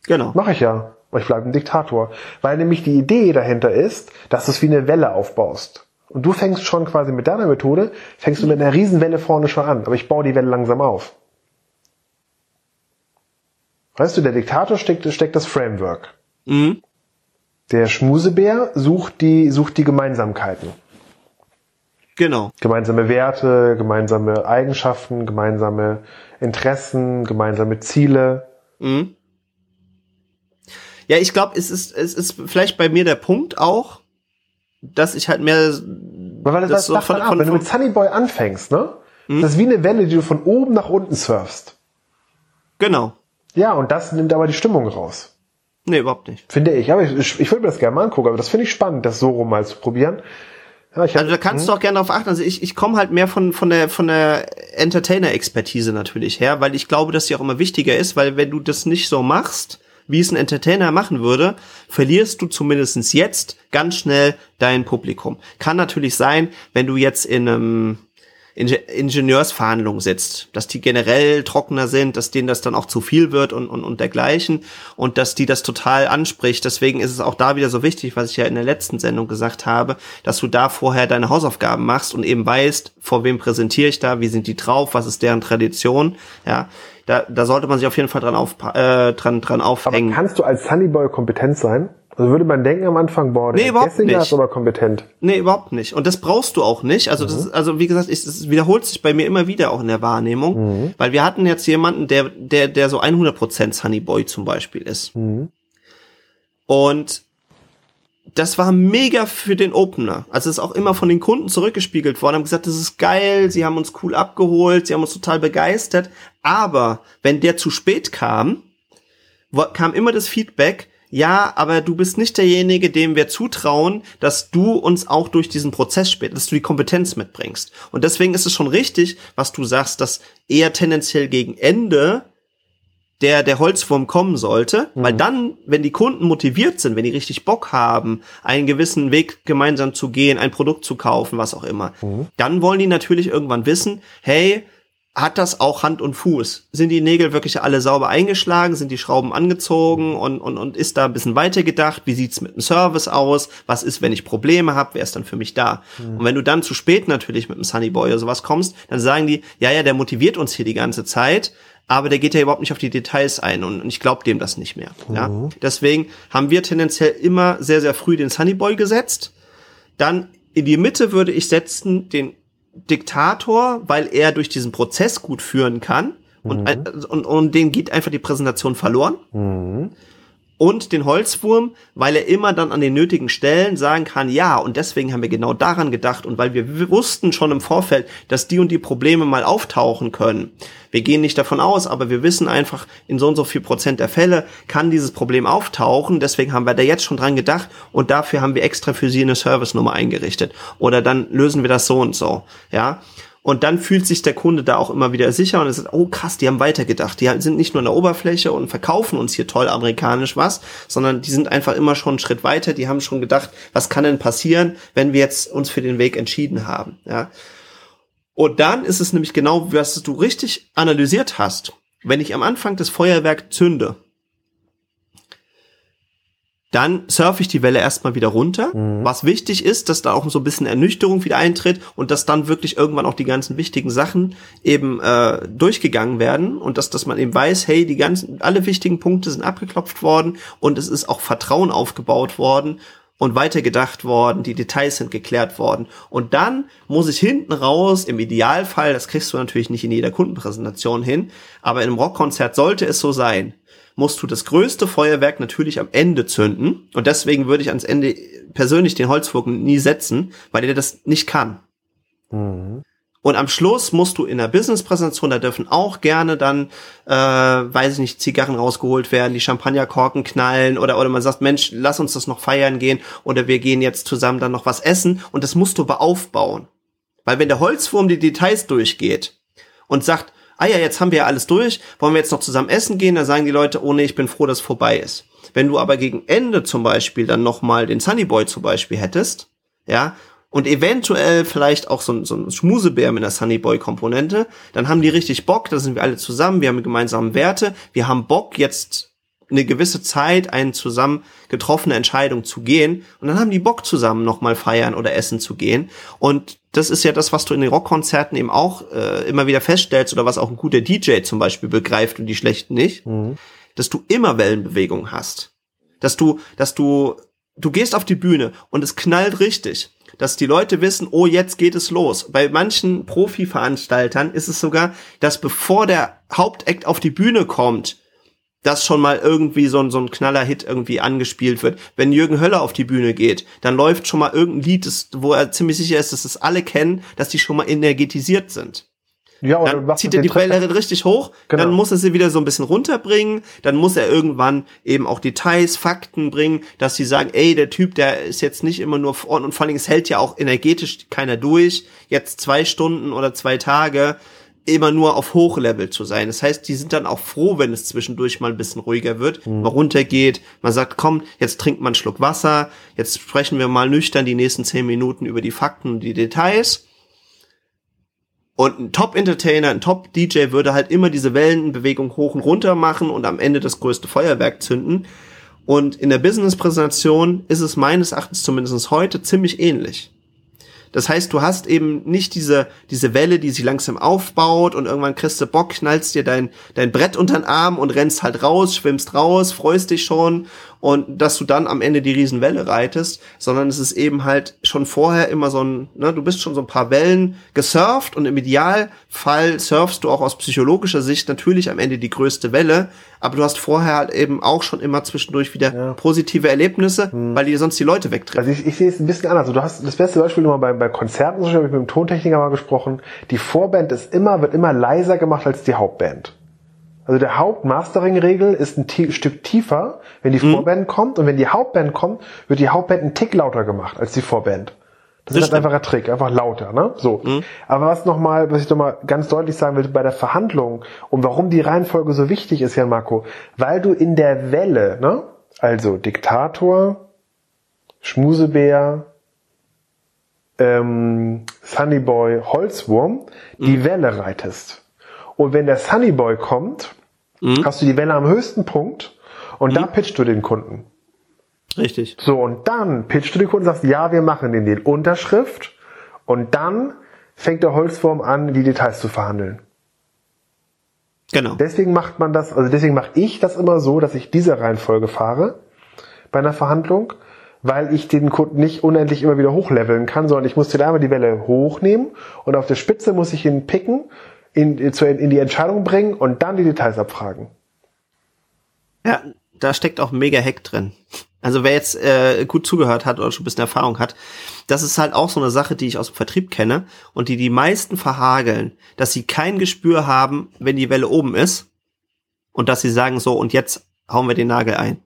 Genau. Mache ich ja. Ich bleibe ein Diktator. Weil nämlich die Idee dahinter ist, dass du es wie eine Welle aufbaust. Und du fängst schon quasi mit deiner Methode, fängst du mit einer Riesenwelle vorne schon an. Aber ich baue die Welle langsam auf. Weißt du, der Diktator steckt, steckt das Framework. Mhm. Der Schmusebär sucht die, sucht die Gemeinsamkeiten. Genau. Gemeinsame Werte, gemeinsame Eigenschaften, gemeinsame Interessen, gemeinsame Ziele. Mhm. Ja, ich glaube, es ist, es ist vielleicht bei mir der Punkt auch, dass ich halt mehr. Weil das, das so von, ab. Von, Wenn du mit Sunny Boy anfängst, ne? Mhm. Das ist wie eine Welle, die du von oben nach unten surfst. Genau. Ja, und das nimmt aber die Stimmung raus. Nee, überhaupt nicht. Finde ich. Aber ich, ich, ich würde mir das gerne mal angucken, aber das finde ich spannend, das so rum mal zu probieren. Ja, ich hab, also da kannst hm? du auch gerne darauf achten. Also ich, ich komme halt mehr von, von der, von der Entertainer-Expertise natürlich her, weil ich glaube, dass die auch immer wichtiger ist, weil wenn du das nicht so machst, wie es ein Entertainer machen würde, verlierst du zumindestens jetzt ganz schnell dein Publikum. Kann natürlich sein, wenn du jetzt in einem Ingenieursverhandlungen sitzt, dass die generell trockener sind, dass denen das dann auch zu viel wird und, und, und dergleichen und dass die das total anspricht. Deswegen ist es auch da wieder so wichtig, was ich ja in der letzten Sendung gesagt habe, dass du da vorher deine Hausaufgaben machst und eben weißt, vor wem präsentiere ich da, wie sind die drauf, was ist deren Tradition, ja. Da, da sollte man sich auf jeden Fall dran, auf, äh, dran, dran aufhängen. Aber kannst du als Sunnyboy kompetent sein? Also würde man denken am Anfang, boah, der nee, überhaupt Gessinger ist aber kompetent. Nee, überhaupt nicht. Und das brauchst du auch nicht. Also, mhm. das ist, also wie gesagt, es, es wiederholt sich bei mir immer wieder auch in der Wahrnehmung. Mhm. Weil wir hatten jetzt jemanden, der, der, der so 100% Sunny Boy zum Beispiel ist. Mhm. Und das war mega für den Opener. Also es ist auch immer von den Kunden zurückgespiegelt worden, haben gesagt, das ist geil, sie haben uns cool abgeholt, sie haben uns total begeistert. Aber wenn der zu spät kam, kam immer das Feedback, ja, aber du bist nicht derjenige, dem wir zutrauen, dass du uns auch durch diesen Prozess später, dass du die Kompetenz mitbringst. Und deswegen ist es schon richtig, was du sagst, dass eher tendenziell gegen Ende der der Holzwurm kommen sollte, mhm. weil dann, wenn die Kunden motiviert sind, wenn die richtig Bock haben, einen gewissen Weg gemeinsam zu gehen, ein Produkt zu kaufen, was auch immer, mhm. dann wollen die natürlich irgendwann wissen, hey, hat das auch Hand und Fuß? Sind die Nägel wirklich alle sauber eingeschlagen? Sind die Schrauben angezogen? Und, und, und ist da ein bisschen weiter gedacht? Wie sieht's mit dem Service aus? Was ist, wenn ich Probleme habe? Wer ist dann für mich da? Mhm. Und wenn du dann zu spät natürlich mit dem Sunny Boy oder sowas kommst, dann sagen die, ja, ja, der motiviert uns hier die ganze Zeit, aber der geht ja überhaupt nicht auf die Details ein und ich glaube dem das nicht mehr. Mhm. Ja? Deswegen haben wir tendenziell immer sehr, sehr früh den Sunny Boy gesetzt. Dann in die Mitte würde ich setzen den Diktator, weil er durch diesen Prozess gut führen kann. Und, mhm. und, und den geht einfach die Präsentation verloren. Mhm und den Holzwurm, weil er immer dann an den nötigen Stellen sagen kann, ja, und deswegen haben wir genau daran gedacht und weil wir wussten schon im Vorfeld, dass die und die Probleme mal auftauchen können. Wir gehen nicht davon aus, aber wir wissen einfach, in so und so viel Prozent der Fälle kann dieses Problem auftauchen, deswegen haben wir da jetzt schon dran gedacht und dafür haben wir extra für sie eine Service-Nummer eingerichtet. Oder dann lösen wir das so und so, ja. Und dann fühlt sich der Kunde da auch immer wieder sicher und es ist, oh krass, die haben weitergedacht. Die sind nicht nur an der Oberfläche und verkaufen uns hier toll amerikanisch was, sondern die sind einfach immer schon einen Schritt weiter. Die haben schon gedacht, was kann denn passieren, wenn wir jetzt uns für den Weg entschieden haben, ja. Und dann ist es nämlich genau, was du richtig analysiert hast. Wenn ich am Anfang das Feuerwerk zünde, dann surfe ich die Welle erstmal wieder runter. Mhm. Was wichtig ist, dass da auch so ein bisschen Ernüchterung wieder eintritt und dass dann wirklich irgendwann auch die ganzen wichtigen Sachen eben äh, durchgegangen werden und dass, dass man eben weiß, hey, die ganzen, alle wichtigen Punkte sind abgeklopft worden und es ist auch Vertrauen aufgebaut worden und weitergedacht worden, die Details sind geklärt worden. Und dann muss ich hinten raus, im Idealfall, das kriegst du natürlich nicht in jeder Kundenpräsentation hin, aber in einem Rockkonzert sollte es so sein, musst du das größte Feuerwerk natürlich am Ende zünden. Und deswegen würde ich ans Ende persönlich den Holzwurken nie setzen, weil der das nicht kann. Mhm. Und am Schluss musst du in der Business-Präsentation, da dürfen auch gerne dann, äh, weiß ich nicht, Zigarren rausgeholt werden, die Champagnerkorken knallen oder, oder man sagt, Mensch, lass uns das noch feiern gehen oder wir gehen jetzt zusammen dann noch was essen und das musst du beaufbauen. Weil wenn der Holzwurm die Details durchgeht und sagt, ah ja, jetzt haben wir ja alles durch, wollen wir jetzt noch zusammen essen gehen? Da sagen die Leute, oh nee, ich bin froh, dass es vorbei ist. Wenn du aber gegen Ende zum Beispiel dann nochmal den Sunny Boy zum Beispiel hättest, ja, und eventuell vielleicht auch so, so ein Schmusebär mit einer Sunny Boy Komponente, dann haben die richtig Bock, da sind wir alle zusammen, wir haben gemeinsame Werte, wir haben Bock jetzt eine gewisse Zeit eine zusammen getroffene Entscheidung zu gehen. Und dann haben die Bock zusammen nochmal feiern oder essen zu gehen. Und das ist ja das, was du in den Rockkonzerten eben auch äh, immer wieder feststellst oder was auch ein guter DJ zum Beispiel begreift und die schlechten nicht, mhm. dass du immer Wellenbewegung hast, dass du, dass du, du gehst auf die Bühne und es knallt richtig dass die Leute wissen, oh, jetzt geht es los. Bei manchen Profi-Veranstaltern ist es sogar, dass bevor der Hauptakt auf die Bühne kommt, dass schon mal irgendwie so ein, so ein Knaller-Hit irgendwie angespielt wird. Wenn Jürgen Höller auf die Bühne geht, dann läuft schon mal irgendein Lied, das, wo er ziemlich sicher ist, dass es alle kennen, dass die schon mal energetisiert sind. Ja, und dann zieht er die Welle richtig hoch, genau. dann muss er sie wieder so ein bisschen runterbringen, dann muss er irgendwann eben auch Details, Fakten bringen, dass sie sagen, ey, der Typ, der ist jetzt nicht immer nur vorn und vor allen Dingen, es hält ja auch energetisch keiner durch, jetzt zwei Stunden oder zwei Tage, immer nur auf Hochlevel zu sein. Das heißt, die sind dann auch froh, wenn es zwischendurch mal ein bisschen ruhiger wird, mhm. mal runtergeht, man sagt, komm, jetzt trinkt man einen Schluck Wasser, jetzt sprechen wir mal nüchtern die nächsten zehn Minuten über die Fakten und die Details. Und ein Top-Entertainer, ein Top-DJ würde halt immer diese Wellenbewegung hoch und runter machen und am Ende das größte Feuerwerk zünden. Und in der Business-Präsentation ist es meines Erachtens zumindest heute ziemlich ähnlich. Das heißt, du hast eben nicht diese, diese Welle, die sich langsam aufbaut und irgendwann kriegst du Bock, knallst dir dein, dein Brett unter den Arm und rennst halt raus, schwimmst raus, freust dich schon und dass du dann am Ende die Riesenwelle reitest, sondern es ist eben halt schon vorher immer so ein, ne, du bist schon so ein paar Wellen gesurft und im Idealfall surfst du auch aus psychologischer Sicht natürlich am Ende die größte Welle, aber du hast vorher halt eben auch schon immer zwischendurch wieder ja. positive Erlebnisse, hm. weil dir sonst die Leute wegtreffen. Also ich, ich sehe es ein bisschen anders. Also du hast das beste Beispiel nochmal bei, bei Konzerten, so habe ich mit dem Tontechniker mal gesprochen, die Vorband ist immer, wird immer leiser gemacht als die Hauptband. Also der Hauptmastering-Regel ist ein Stück tiefer, wenn die mhm. Vorband kommt und wenn die Hauptband kommt, wird die Hauptband einen Tick lauter gemacht als die Vorband. Das, das ist halt einfach ein Trick, einfach lauter, ne? So. Mhm. Aber was nochmal, was ich nochmal ganz deutlich sagen will, bei der Verhandlung und warum die Reihenfolge so wichtig ist, Jan Marco, weil du in der Welle, ne? Also Diktator, Schmusebär, ähm, Sunnyboy, Holzwurm, mhm. die Welle reitest. Und wenn der Sunnyboy kommt, mhm. hast du die Welle am höchsten Punkt und mhm. da pitchst du den Kunden. Richtig. So, und dann pitchst du den Kunden und sagst, ja, wir machen den Deal. Unterschrift. Und dann fängt der Holzwurm an, die Details zu verhandeln. Genau. Deswegen macht man das, also deswegen mache ich das immer so, dass ich diese Reihenfolge fahre bei einer Verhandlung, weil ich den Kunden nicht unendlich immer wieder hochleveln kann, sondern ich muss den einmal die Welle hochnehmen und auf der Spitze muss ich ihn picken, in, in die Entscheidung bringen und dann die Details abfragen. Ja, da steckt auch mega Hack drin. Also wer jetzt äh, gut zugehört hat oder schon ein bisschen Erfahrung hat, das ist halt auch so eine Sache, die ich aus dem Vertrieb kenne und die die meisten verhageln, dass sie kein Gespür haben, wenn die Welle oben ist und dass sie sagen so und jetzt hauen wir den Nagel ein.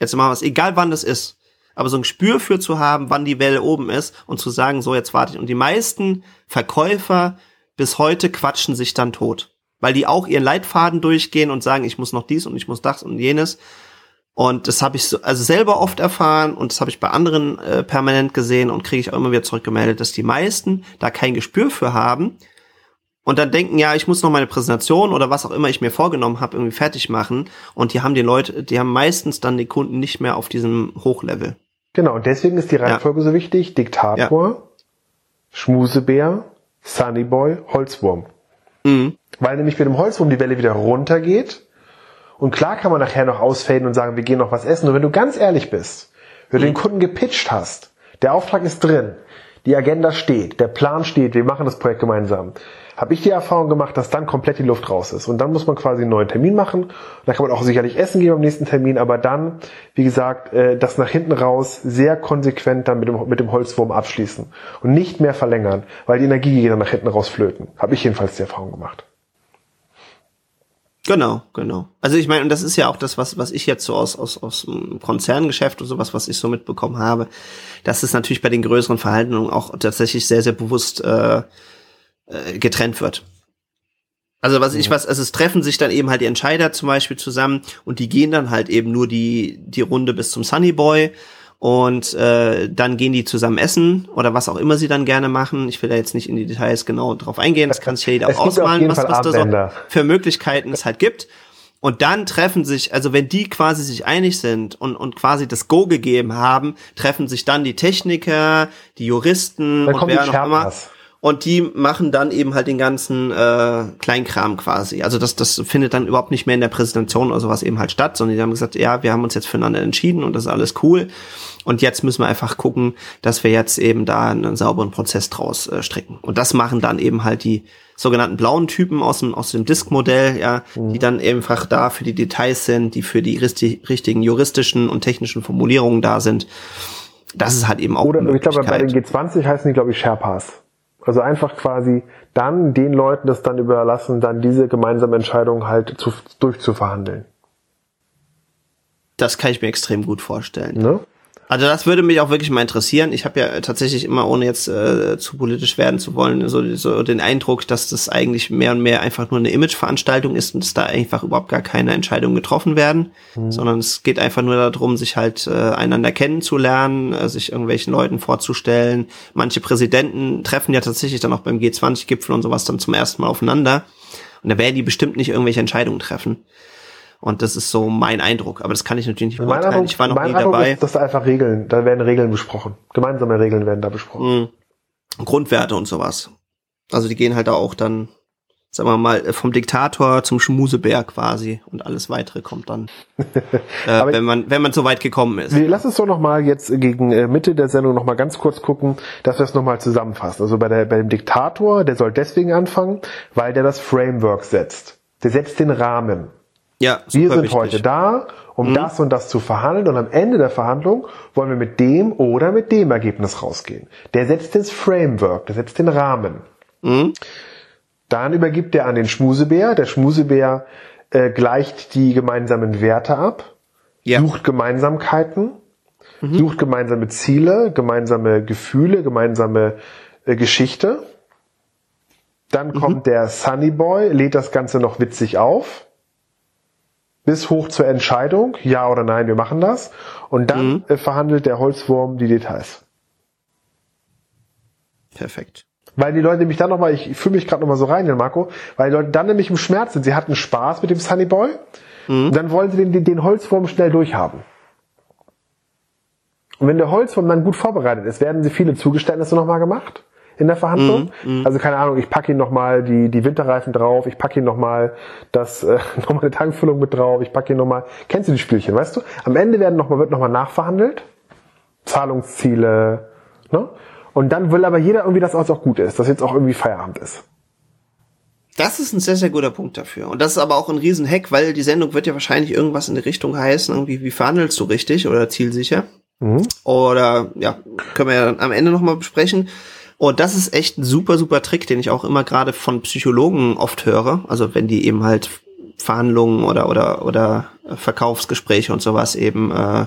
Jetzt machen wir es, egal wann das ist. Aber so ein Gespür für zu haben, wann die Welle oben ist und zu sagen, so jetzt warte ich. Und die meisten Verkäufer bis heute quatschen sich dann tot. Weil die auch ihren Leitfaden durchgehen und sagen, ich muss noch dies und ich muss das und jenes. Und das habe ich so, also selber oft erfahren und das habe ich bei anderen äh, permanent gesehen und kriege ich auch immer wieder zurückgemeldet, dass die meisten da kein Gespür für haben und dann denken, ja, ich muss noch meine Präsentation oder was auch immer ich mir vorgenommen habe, irgendwie fertig machen. Und die haben die Leute, die haben meistens dann die Kunden nicht mehr auf diesem Hochlevel. Genau, und deswegen ist die Reihenfolge ja. so wichtig. Diktator, ja. Schmusebär, Sunnyboy, Holzwurm. Mhm. Weil nämlich mit dem Holzwurm die Welle wieder runtergeht und klar kann man nachher noch ausfaden und sagen, wir gehen noch was essen. Nur wenn du ganz ehrlich bist, wenn du mhm. den Kunden gepitcht hast, der Auftrag ist drin, die Agenda steht, der Plan steht, wir machen das Projekt gemeinsam, habe ich die Erfahrung gemacht, dass dann komplett die Luft raus ist. Und dann muss man quasi einen neuen Termin machen. Da kann man auch sicherlich essen gehen am nächsten Termin, aber dann, wie gesagt, äh, das nach hinten raus sehr konsequent dann mit dem, mit dem Holzwurm abschließen und nicht mehr verlängern, weil die Energie geht dann nach hinten raus flöten. Habe ich jedenfalls die Erfahrung gemacht. Genau, genau. Also ich meine, und das ist ja auch das, was, was ich jetzt so aus, aus, aus dem Konzerngeschäft und sowas, was ich so mitbekommen habe, dass es natürlich bei den größeren Verhaltungen auch tatsächlich sehr, sehr bewusst äh, äh, getrennt wird. Also was ich was, also es treffen sich dann eben halt die Entscheider zum Beispiel zusammen und die gehen dann halt eben nur die die Runde bis zum Sunny Boy und äh, dann gehen die zusammen essen oder was auch immer sie dann gerne machen. Ich will da jetzt nicht in die Details genau drauf eingehen, das kann sich ja jeder auch ausmalen, was, was da so für Möglichkeiten es halt gibt. Und dann treffen sich, also wenn die quasi sich einig sind und, und quasi das Go gegeben haben, treffen sich dann die Techniker, die Juristen dann und wer noch immer und die machen dann eben halt den ganzen äh, Kleinkram quasi. Also das, das findet dann überhaupt nicht mehr in der Präsentation oder sowas eben halt statt, sondern die haben gesagt, ja, wir haben uns jetzt füreinander entschieden und das ist alles cool. Und jetzt müssen wir einfach gucken, dass wir jetzt eben da einen sauberen Prozess draus äh, stricken. Und das machen dann eben halt die sogenannten blauen Typen aus dem, aus dem Disk-Modell, ja, mhm. die dann einfach da für die Details sind, die für die richtig, richtigen juristischen und technischen Formulierungen da sind. Das ist halt eben auch Oder ich glaube, bei den G20 heißen die, glaube ich, Sherpas. Also einfach quasi dann den Leuten das dann überlassen, dann diese gemeinsame Entscheidung halt zu, durchzuverhandeln. Das kann ich mir extrem gut vorstellen. Ne? Also das würde mich auch wirklich mal interessieren. Ich habe ja tatsächlich immer, ohne jetzt äh, zu politisch werden zu wollen, so, so den Eindruck, dass das eigentlich mehr und mehr einfach nur eine Imageveranstaltung ist und dass da einfach überhaupt gar keine Entscheidungen getroffen werden, mhm. sondern es geht einfach nur darum, sich halt äh, einander kennenzulernen, äh, sich irgendwelchen Leuten vorzustellen. Manche Präsidenten treffen ja tatsächlich dann auch beim G20-Gipfel und sowas dann zum ersten Mal aufeinander. Und da werden die bestimmt nicht irgendwelche Entscheidungen treffen. Und das ist so mein Eindruck. Aber das kann ich natürlich nicht beurteilen. Eindruck, ich war noch nie Eindruck dabei. Ist, dass da einfach Regeln, da werden Regeln besprochen. Gemeinsame Regeln werden da besprochen. Mhm. Grundwerte und sowas. Also die gehen halt auch dann, sagen wir mal, vom Diktator zum Schmusebär quasi und alles weitere kommt dann, äh, wenn man wenn man so weit gekommen ist. Wir lassen es doch noch mal jetzt gegen äh, Mitte der Sendung noch mal ganz kurz gucken, dass wir es noch mal zusammenfassen. Also bei der bei dem Diktator, der soll deswegen anfangen, weil der das Framework setzt. Der setzt den Rahmen. Ja, wir sind wichtig. heute da, um mhm. das und das zu verhandeln und am Ende der Verhandlung wollen wir mit dem oder mit dem Ergebnis rausgehen. Der setzt das Framework, der setzt den Rahmen. Mhm. Dann übergibt er an den Schmusebär. Der Schmusebär äh, gleicht die gemeinsamen Werte ab, ja. sucht Gemeinsamkeiten, mhm. sucht gemeinsame Ziele, gemeinsame Gefühle, gemeinsame äh, Geschichte. Dann mhm. kommt der Sunny Boy, lädt das Ganze noch witzig auf bis hoch zur Entscheidung, ja oder nein, wir machen das. Und dann mhm. Äh, verhandelt der Holzwurm die Details. Perfekt. Weil die Leute nämlich dann nochmal, ich fühle mich gerade nochmal so rein, Marco, weil die Leute dann nämlich im Schmerz sind. Sie hatten Spaß mit dem Sunny Boy mhm. und dann wollen sie den, den Holzwurm schnell durchhaben. Und wenn der Holzwurm dann gut vorbereitet ist, werden sie viele Zugeständnisse nochmal gemacht in der Verhandlung. Mm, mm. Also keine Ahnung, ich packe ihn nochmal die, die Winterreifen drauf, ich packe ihn nochmal das, äh, nochmal eine Tankfüllung mit drauf, ich packe ihn nochmal. Kennst du die Spielchen, weißt du? Am Ende werden noch mal, wird nochmal nachverhandelt. Zahlungsziele. Ne? Und dann will aber jeder irgendwie, dass es auch gut ist, dass jetzt auch irgendwie Feierabend ist. Das ist ein sehr, sehr guter Punkt dafür. Und das ist aber auch ein Riesenhack, weil die Sendung wird ja wahrscheinlich irgendwas in die Richtung heißen, irgendwie, wie verhandelst du richtig oder zielsicher? Mhm. Oder, ja, können wir ja dann am Ende nochmal besprechen. Und das ist echt ein super, super Trick, den ich auch immer gerade von Psychologen oft höre. Also wenn die eben halt Verhandlungen oder, oder, oder Verkaufsgespräche und sowas eben äh,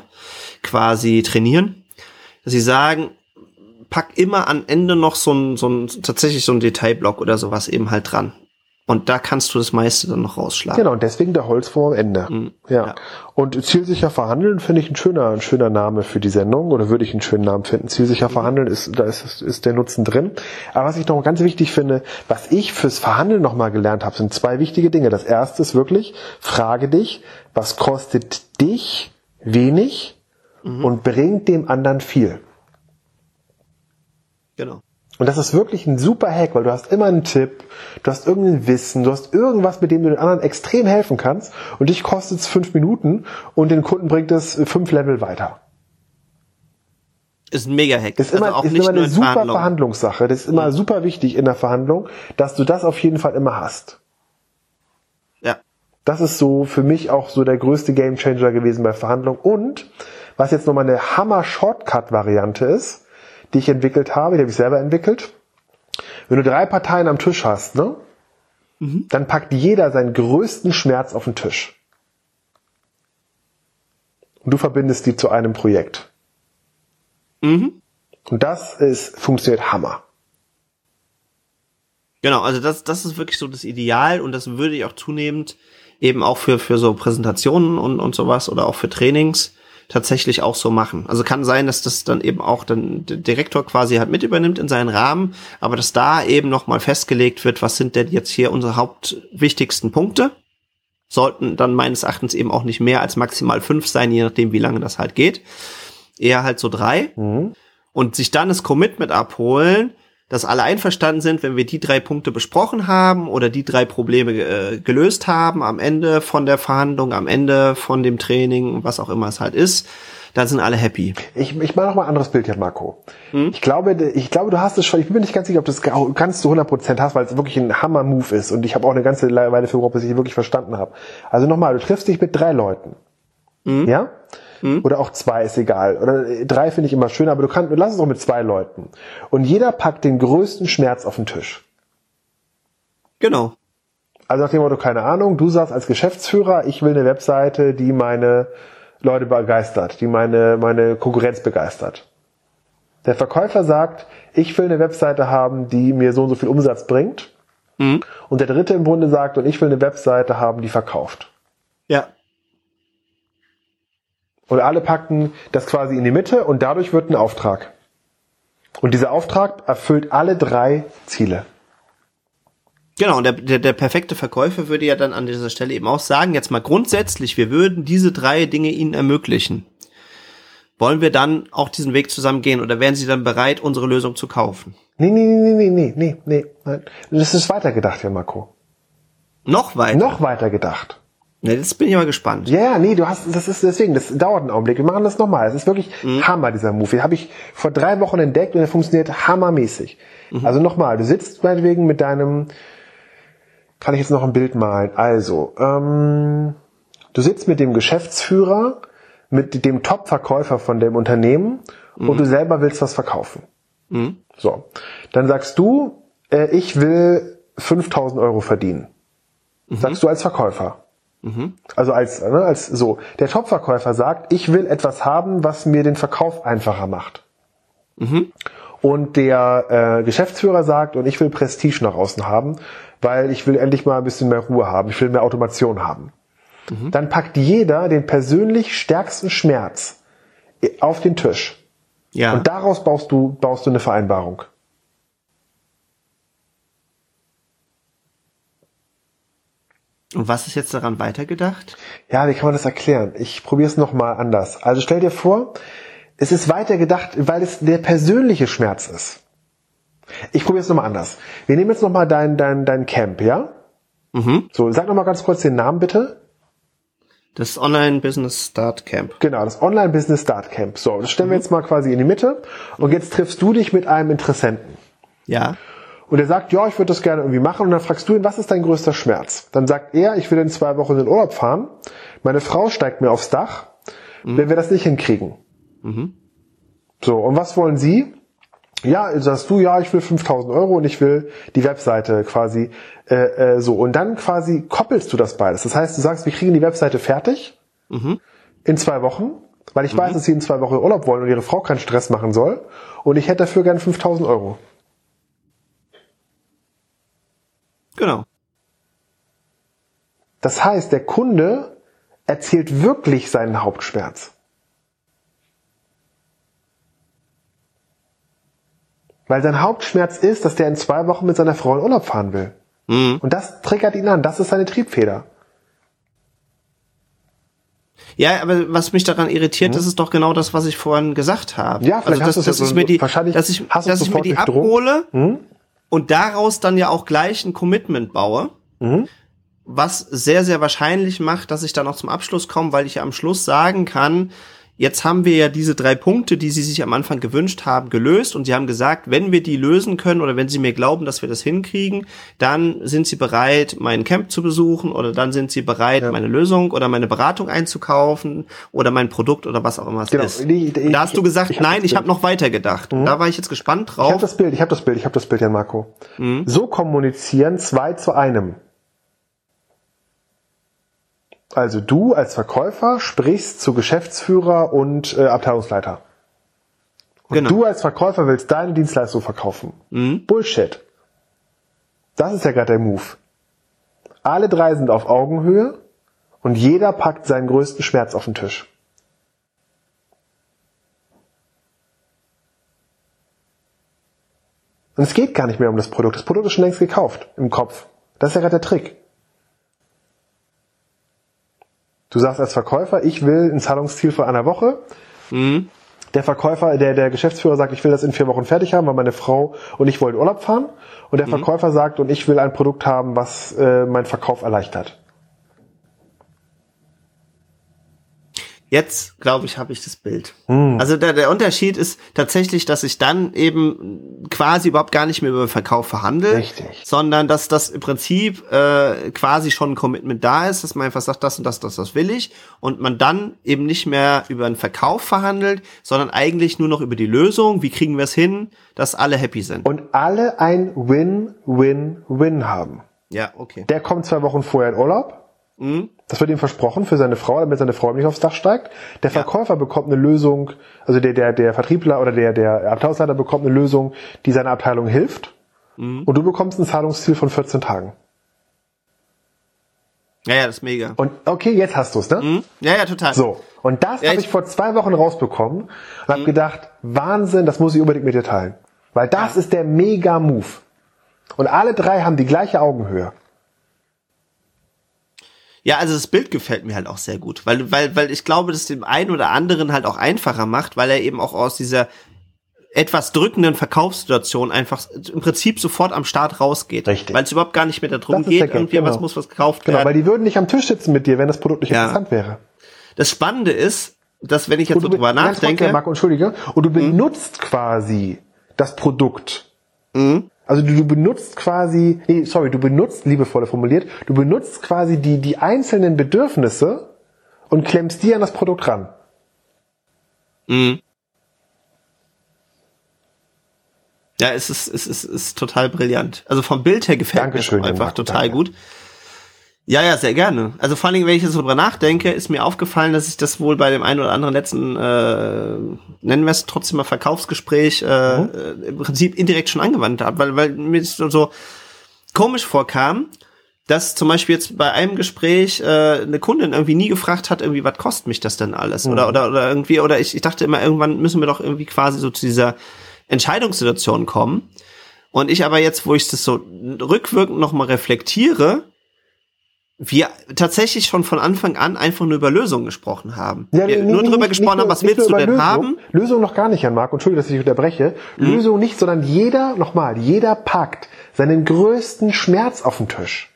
quasi trainieren. Dass sie sagen, pack immer am Ende noch so ein, so ein tatsächlich so ein Detailblock oder sowas eben halt dran. Und da kannst du das meiste dann noch rausschlagen. Genau, und deswegen der Holzwurm am Ende. Mhm. Ja. ja. Und zielsicher verhandeln finde ich ein schöner, ein schöner Name für die Sendung oder würde ich einen schönen Namen finden. Zielsicher mhm. verhandeln ist, da ist, ist der Nutzen drin. Aber was ich noch ganz wichtig finde, was ich fürs Verhandeln nochmal gelernt habe, sind zwei wichtige Dinge. Das erste ist wirklich, frage dich, was kostet dich wenig mhm. und bringt dem anderen viel. Genau. Und das ist wirklich ein super Hack, weil du hast immer einen Tipp, du hast irgendein Wissen, du hast irgendwas, mit dem du den anderen extrem helfen kannst und dich kostet es fünf Minuten und den Kunden bringt es fünf Level weiter. Ist ein Mega-Hack. Ist immer, also ist immer eine super Verhandlungssache. Das ist immer mhm. super wichtig in der Verhandlung, dass du das auf jeden Fall immer hast. Ja. Das ist so für mich auch so der größte Gamechanger gewesen bei Verhandlungen. Und was jetzt nochmal eine Hammer-Shortcut-Variante ist, die ich entwickelt habe, die habe ich selber entwickelt. Wenn du drei Parteien am Tisch hast, ne, mhm. dann packt jeder seinen größten Schmerz auf den Tisch. Und du verbindest die zu einem Projekt. Mhm. Und das ist, funktioniert Hammer. Genau, also das, das ist wirklich so das Ideal und das würde ich auch zunehmend eben auch für, für so Präsentationen und, und sowas oder auch für Trainings tatsächlich auch so machen. Also kann sein, dass das dann eben auch dann der Direktor quasi halt mit übernimmt in seinen Rahmen, aber dass da eben nochmal festgelegt wird, was sind denn jetzt hier unsere hauptwichtigsten Punkte? Sollten dann meines Erachtens eben auch nicht mehr als maximal fünf sein, je nachdem, wie lange das halt geht. Eher halt so drei. Mhm. Und sich dann das Commitment abholen, dass alle einverstanden sind, wenn wir die drei Punkte besprochen haben oder die drei Probleme äh, gelöst haben am Ende von der Verhandlung, am Ende von dem Training, was auch immer es halt ist, dann sind alle happy. Ich, ich mache noch mal ein anderes Bild hier, Marco. Hm? Ich glaube, ich glaube, du hast es schon. Ich bin mir nicht ganz sicher, ob du es ganz zu 100 Prozent hast, weil es wirklich ein Hammer-Move ist und ich habe auch eine ganze Weile für bis ich wirklich verstanden habe. Also nochmal, du triffst dich mit drei Leuten, hm? ja? Mhm. Oder auch zwei ist egal. Oder äh, drei finde ich immer schön, aber du kannst, lass es doch mit zwei Leuten. Und jeder packt den größten Schmerz auf den Tisch. Genau. Also nach dem Motto, keine Ahnung, du sagst als Geschäftsführer, ich will eine Webseite, die meine Leute begeistert, die meine, meine Konkurrenz begeistert. Der Verkäufer sagt, ich will eine Webseite haben, die mir so und so viel Umsatz bringt. Mhm. Und der dritte im Grunde sagt, und ich will eine Webseite haben, die verkauft. Ja. Und alle packen das quasi in die Mitte und dadurch wird ein Auftrag. Und dieser Auftrag erfüllt alle drei Ziele. Genau, und der, der, der perfekte Verkäufer würde ja dann an dieser Stelle eben auch sagen, jetzt mal grundsätzlich, wir würden diese drei Dinge Ihnen ermöglichen. Wollen wir dann auch diesen Weg zusammen gehen oder wären Sie dann bereit, unsere Lösung zu kaufen? Nee, nee, nee, nee, nee, nee, nee, nein. Das ist weitergedacht, Herr Marco. Noch weiter? Noch weiter gedacht. Ne, das bin ich aber gespannt. Ja, yeah, nee, du hast, das ist deswegen, das dauert einen Augenblick. Wir machen das nochmal. Es ist wirklich mhm. Hammer, dieser Move. Den habe ich vor drei Wochen entdeckt und der funktioniert hammermäßig. Mhm. Also nochmal, du sitzt meinetwegen mit deinem, kann ich jetzt noch ein Bild malen? Also, ähm, du sitzt mit dem Geschäftsführer, mit dem Top-Verkäufer von dem Unternehmen mhm. und du selber willst was verkaufen. Mhm. So. Dann sagst du, äh, ich will 5000 Euro verdienen. Mhm. Sagst du als Verkäufer. Mhm. Also als, ne, als so. Der Top-Verkäufer sagt, ich will etwas haben, was mir den Verkauf einfacher macht. Mhm. Und der äh, Geschäftsführer sagt, und ich will Prestige nach außen haben, weil ich will endlich mal ein bisschen mehr Ruhe haben, ich will mehr Automation haben. Mhm. Dann packt jeder den persönlich stärksten Schmerz auf den Tisch. Ja. Und daraus baust du, baust du eine Vereinbarung. Und was ist jetzt daran weitergedacht? Ja, wie kann man das erklären? Ich probiere es nochmal anders. Also stell dir vor, es ist weitergedacht, weil es der persönliche Schmerz ist. Ich probiere es nochmal anders. Wir nehmen jetzt nochmal dein, dein, dein Camp, ja? Mhm. So, sag nochmal ganz kurz den Namen bitte. Das Online Business Start Camp. Genau, das Online Business Start Camp. So, das stellen wir jetzt mal quasi in die Mitte. Und jetzt triffst du dich mit einem Interessenten. Ja. Und er sagt, ja, ich würde das gerne irgendwie machen. Und dann fragst du ihn, was ist dein größter Schmerz? Dann sagt er, ich will in zwei Wochen in den Urlaub fahren. Meine Frau steigt mir aufs Dach, mhm. wenn wir das nicht hinkriegen. Mhm. So, und was wollen Sie? Ja, sagst du, ja, ich will 5000 Euro und ich will die Webseite quasi äh, äh, so. Und dann quasi koppelst du das beides. Das heißt, du sagst, wir kriegen die Webseite fertig mhm. in zwei Wochen, weil ich mhm. weiß, dass sie in zwei Wochen Urlaub wollen und ihre Frau keinen Stress machen soll. Und ich hätte dafür gern 5000 Euro. Genau. Das heißt, der Kunde erzählt wirklich seinen Hauptschmerz. Weil sein Hauptschmerz ist, dass der in zwei Wochen mit seiner Frau in Urlaub fahren will. Mhm. Und das triggert ihn an. Das ist seine Triebfeder. Ja, aber was mich daran irritiert, mhm. das ist doch genau das, was ich vorhin gesagt habe. Ja, vielleicht also, dass, dass ich mir die, wahrscheinlich dass ich, dass ich mir die abhole mhm. Und daraus dann ja auch gleich ein Commitment baue. Mhm. Was sehr, sehr wahrscheinlich macht, dass ich dann auch zum Abschluss komme, weil ich ja am Schluss sagen kann, Jetzt haben wir ja diese drei Punkte, die Sie sich am Anfang gewünscht haben, gelöst und Sie haben gesagt, wenn wir die lösen können oder wenn Sie mir glauben, dass wir das hinkriegen, dann sind Sie bereit, mein Camp zu besuchen oder dann sind Sie bereit, ja. meine Lösung oder meine Beratung einzukaufen oder mein Produkt oder was auch immer es genau. ist. Die, da hast ich, du gesagt, ich nein, ich habe noch weiter gedacht. Mhm. Da war ich jetzt gespannt drauf. Ich habe das Bild, ich habe das Bild, ich habe das Bild, Jan Marco. Mhm. So kommunizieren zwei zu einem. Also du als Verkäufer sprichst zu Geschäftsführer und äh, Abteilungsleiter. Und genau. du als Verkäufer willst deine Dienstleistung verkaufen. Mhm. Bullshit. Das ist ja gerade der Move. Alle drei sind auf Augenhöhe und jeder packt seinen größten Schmerz auf den Tisch. Und es geht gar nicht mehr um das Produkt. Das Produkt ist schon längst gekauft im Kopf. Das ist ja gerade der Trick. Du sagst als Verkäufer, ich will ein Zahlungsziel von einer Woche. Mhm. Der Verkäufer, der, der Geschäftsführer sagt, ich will das in vier Wochen fertig haben, weil meine Frau und ich wollen Urlaub fahren. Und der mhm. Verkäufer sagt, und ich will ein Produkt haben, was äh, meinen Verkauf erleichtert. Jetzt, glaube ich, habe ich das Bild. Hm. Also der, der Unterschied ist tatsächlich, dass ich dann eben quasi überhaupt gar nicht mehr über Verkauf verhandle, Richtig. sondern dass das im Prinzip äh, quasi schon ein Commitment da ist, dass man einfach sagt, das und das, das, das will ich und man dann eben nicht mehr über einen Verkauf verhandelt, sondern eigentlich nur noch über die Lösung, wie kriegen wir es hin, dass alle happy sind. Und alle ein Win-Win-Win haben. Ja, okay. Der kommt zwei Wochen vorher in Urlaub. Mhm das wird ihm versprochen für seine Frau, damit seine Frau nicht aufs Dach steigt. Der Verkäufer ja. bekommt eine Lösung, also der, der, der Vertriebler oder der, der Abteilungsleiter bekommt eine Lösung, die seiner Abteilung hilft. Mhm. Und du bekommst ein Zahlungsziel von 14 Tagen. Ja, ja, das ist mega. Und okay, jetzt hast du's, ne? Mhm. Ja, ja, total. So. Und das ja, habe ich vor zwei Wochen rausbekommen und mhm. habe gedacht, Wahnsinn, das muss ich unbedingt mit dir teilen. Weil das ja. ist der Mega-Move. Und alle drei haben die gleiche Augenhöhe. Ja, also das Bild gefällt mir halt auch sehr gut, weil, weil, weil ich glaube, dass dem einen oder anderen halt auch einfacher macht, weil er eben auch aus dieser etwas drückenden Verkaufssituation einfach im Prinzip sofort am Start rausgeht. Richtig. Weil es überhaupt gar nicht mehr darum geht, irgendwie genau. was muss was gekauft genau, werden. Genau, weil die würden nicht am Tisch sitzen mit dir, wenn das Produkt nicht ja. interessant wäre. Das Spannende ist, dass wenn ich jetzt so drüber nachdenke. Marco, entschuldige, und du mhm. benutzt quasi das Produkt. Mhm. Also du, du benutzt quasi, nee, sorry, du benutzt, liebevoll formuliert, du benutzt quasi die, die einzelnen Bedürfnisse und klemmst die an das Produkt ran. Mhm. Ja, es ist, es ist, es ist total brillant. Also vom Bild her gefällt Dankeschön, mir einfach total danke. gut. Ja, ja, sehr gerne. Also vor allen Dingen, wenn ich jetzt darüber nachdenke, ist mir aufgefallen, dass ich das wohl bei dem einen oder anderen letzten, äh, nennen wir es trotzdem mal Verkaufsgespräch, äh, mhm. Äh, im Prinzip indirekt schon angewandt habe, weil, weil mir so, so komisch vorkam, dass zum Beispiel jetzt bei einem Gespräch äh, eine Kundin irgendwie nie gefragt hat, irgendwie, was kostet mich das denn alles? Mhm. Oder, oder, oder irgendwie, oder ich, ich dachte immer, irgendwann müssen wir doch irgendwie quasi so zu dieser Entscheidungssituation kommen. Und ich aber jetzt, wo ich das so rückwirkend nochmal reflektiere, wir tatsächlich schon von Anfang an einfach nur über Lösungen gesprochen haben. Ja, wir nee, nur nee, darüber gesprochen haben, was willst du denn Lösung. haben? Lösung noch gar nicht, Herr Marc, Entschuldigung, dass ich unterbreche. Mhm. Lösung nicht, sondern jeder, nochmal, jeder packt seinen größten Schmerz auf den Tisch.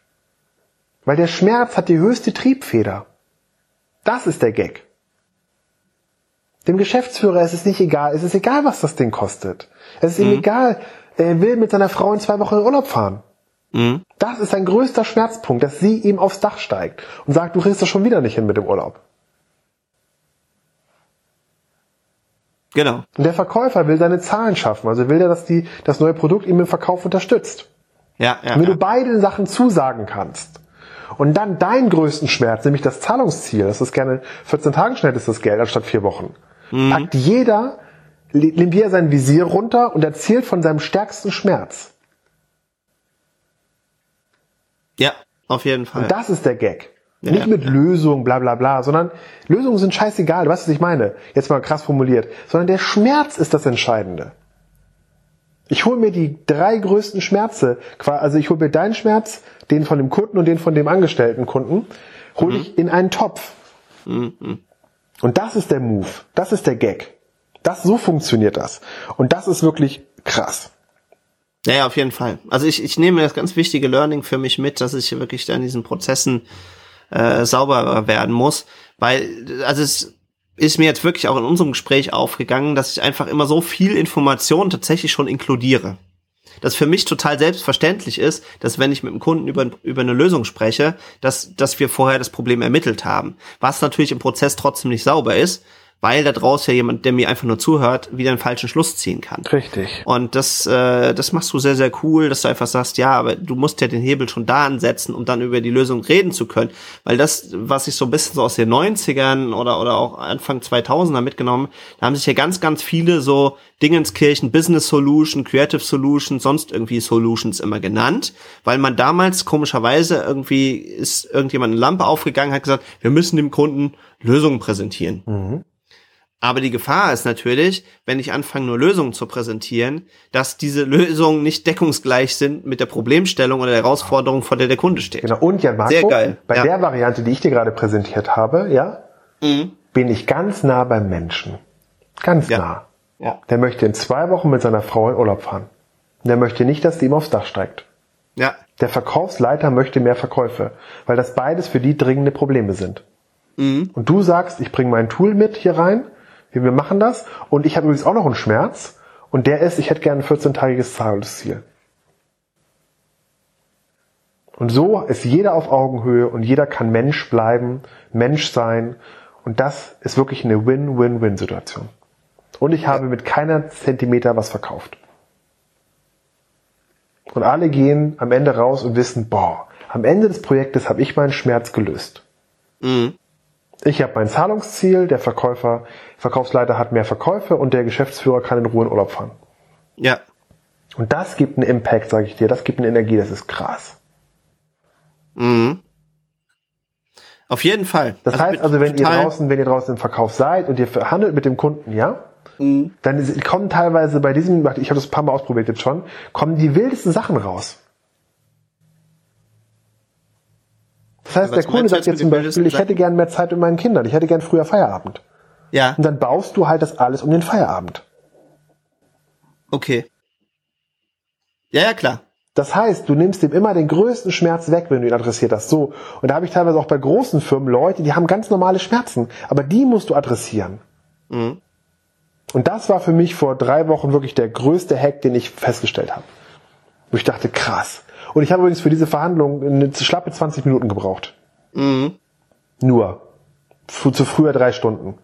Weil der Schmerz hat die höchste Triebfeder. Das ist der Gag. Dem Geschäftsführer ist es nicht egal, es ist egal, was das Ding kostet. Es ist ihm mhm. egal, er will mit seiner Frau in zwei Wochen in Urlaub fahren. Mhm. Das ist sein größter Schmerzpunkt, dass sie ihm aufs Dach steigt und sagt, du kriegst das schon wieder nicht hin mit dem Urlaub. Genau. Und der Verkäufer will seine Zahlen schaffen, also will er, dass die, das neue Produkt ihm im Verkauf unterstützt. Ja, ja. Und wenn ja. du beide Sachen zusagen kannst und dann deinen größten Schmerz, nämlich das Zahlungsziel, das ist gerne 14 Tagen schnell ist das Geld anstatt vier Wochen, mhm. packt jeder, nimmt jeder sein Visier runter und erzählt von seinem stärksten Schmerz. Ja, auf jeden Fall. Und das ist der Gag. Ja, Nicht mit Lösungen, bla bla bla, sondern Lösungen sind scheißegal, du weißt, was ich meine. Jetzt mal krass formuliert. Sondern der Schmerz ist das Entscheidende. Ich hole mir die drei größten Schmerze, also ich hole mir deinen Schmerz, den von dem Kunden und den von dem angestellten Kunden, hole mhm. ich in einen Topf. Mhm. Und das ist der Move, das ist der Gag. Das so funktioniert das. Und das ist wirklich krass. Ja, ja, auf jeden Fall. Also ich, ich nehme das ganz wichtige Learning für mich mit, dass ich wirklich da in diesen Prozessen äh, sauber werden muss, weil also es ist mir jetzt wirklich auch in unserem Gespräch aufgegangen, dass ich einfach immer so viel Information tatsächlich schon inkludiere. Das für mich total selbstverständlich ist, dass wenn ich mit dem Kunden über, über eine Lösung spreche, dass, dass wir vorher das Problem ermittelt haben. Was natürlich im Prozess trotzdem nicht sauber ist, weil da draußen ja jemand, der mir einfach nur zuhört, wieder einen falschen Schluss ziehen kann. Richtig. Und das, äh, das machst du sehr, sehr cool, dass du einfach sagst, ja, aber du musst ja den Hebel schon da ansetzen, um dann über die Lösung reden zu können. Weil das, was ich so ein bisschen so aus den 90ern oder, oder auch Anfang 2000er mitgenommen, da haben sich ja ganz, ganz viele so Dingenskirchen, Business Solution, Creative Solution, sonst irgendwie Solutions immer genannt, weil man damals komischerweise irgendwie ist irgendjemand eine Lampe aufgegangen, hat gesagt, wir müssen dem Kunden Lösungen präsentieren. Mhm. Aber die Gefahr ist natürlich, wenn ich anfange, nur Lösungen zu präsentieren, dass diese Lösungen nicht deckungsgleich sind mit der Problemstellung oder der Herausforderung, vor der der Kunde steht. Genau. Und ja, Marco, Sehr geil. bei ja. der Variante, die ich dir gerade präsentiert habe, ja, mhm. bin ich ganz nah beim Menschen. Ganz ja. nah. Ja. Der möchte in zwei Wochen mit seiner Frau in Urlaub fahren. Der möchte nicht, dass die ihm aufs Dach steigt. Ja. Der Verkaufsleiter möchte mehr Verkäufe, weil das beides für die dringende Probleme sind. Mhm. Und du sagst, ich bringe mein Tool mit hier rein, wir machen das. Und ich habe übrigens auch noch einen Schmerz. Und der ist, ich hätte gerne ein 14-tagiges Zahlungsziel. Und so ist jeder auf Augenhöhe und jeder kann Mensch bleiben, Mensch sein. Und das ist wirklich eine Win-Win-Win-Situation. Und ich habe mit keiner Zentimeter was verkauft. Und alle gehen am Ende raus und wissen, boah, am Ende des Projektes habe ich meinen Schmerz gelöst. Mhm. Ich habe mein Zahlungsziel, der Verkäufer, Verkaufsleiter hat mehr Verkäufe und der Geschäftsführer kann in Ruhe in Urlaub fahren. Ja. Und das gibt einen Impact, sage ich dir. Das gibt eine Energie, das ist krass. Mhm. Auf jeden Fall. Das also heißt also, wenn ihr draußen, wenn ihr draußen im Verkauf seid und ihr verhandelt mit dem Kunden, ja, mhm. dann kommen teilweise bei diesem, ich habe das ein paar Mal ausprobiert jetzt schon, kommen die wildesten Sachen raus. Das heißt, der Kunde sagt jetzt zum Beispiel, ich hätte gern mehr Zeit mit meinen Kindern, ich hätte gern früher Feierabend. Ja. Und dann baust du halt das alles um den Feierabend. Okay. Ja, ja, klar. Das heißt, du nimmst dem immer den größten Schmerz weg, wenn du ihn adressiert hast. So. Und da habe ich teilweise auch bei großen Firmen Leute, die haben ganz normale Schmerzen, aber die musst du adressieren. Mhm. Und das war für mich vor drei Wochen wirklich der größte Hack, den ich festgestellt habe. Wo ich dachte, krass. Und ich habe übrigens für diese Verhandlung eine schlappe 20 Minuten gebraucht. Mhm. Nur. Zu, zu früher drei Stunden.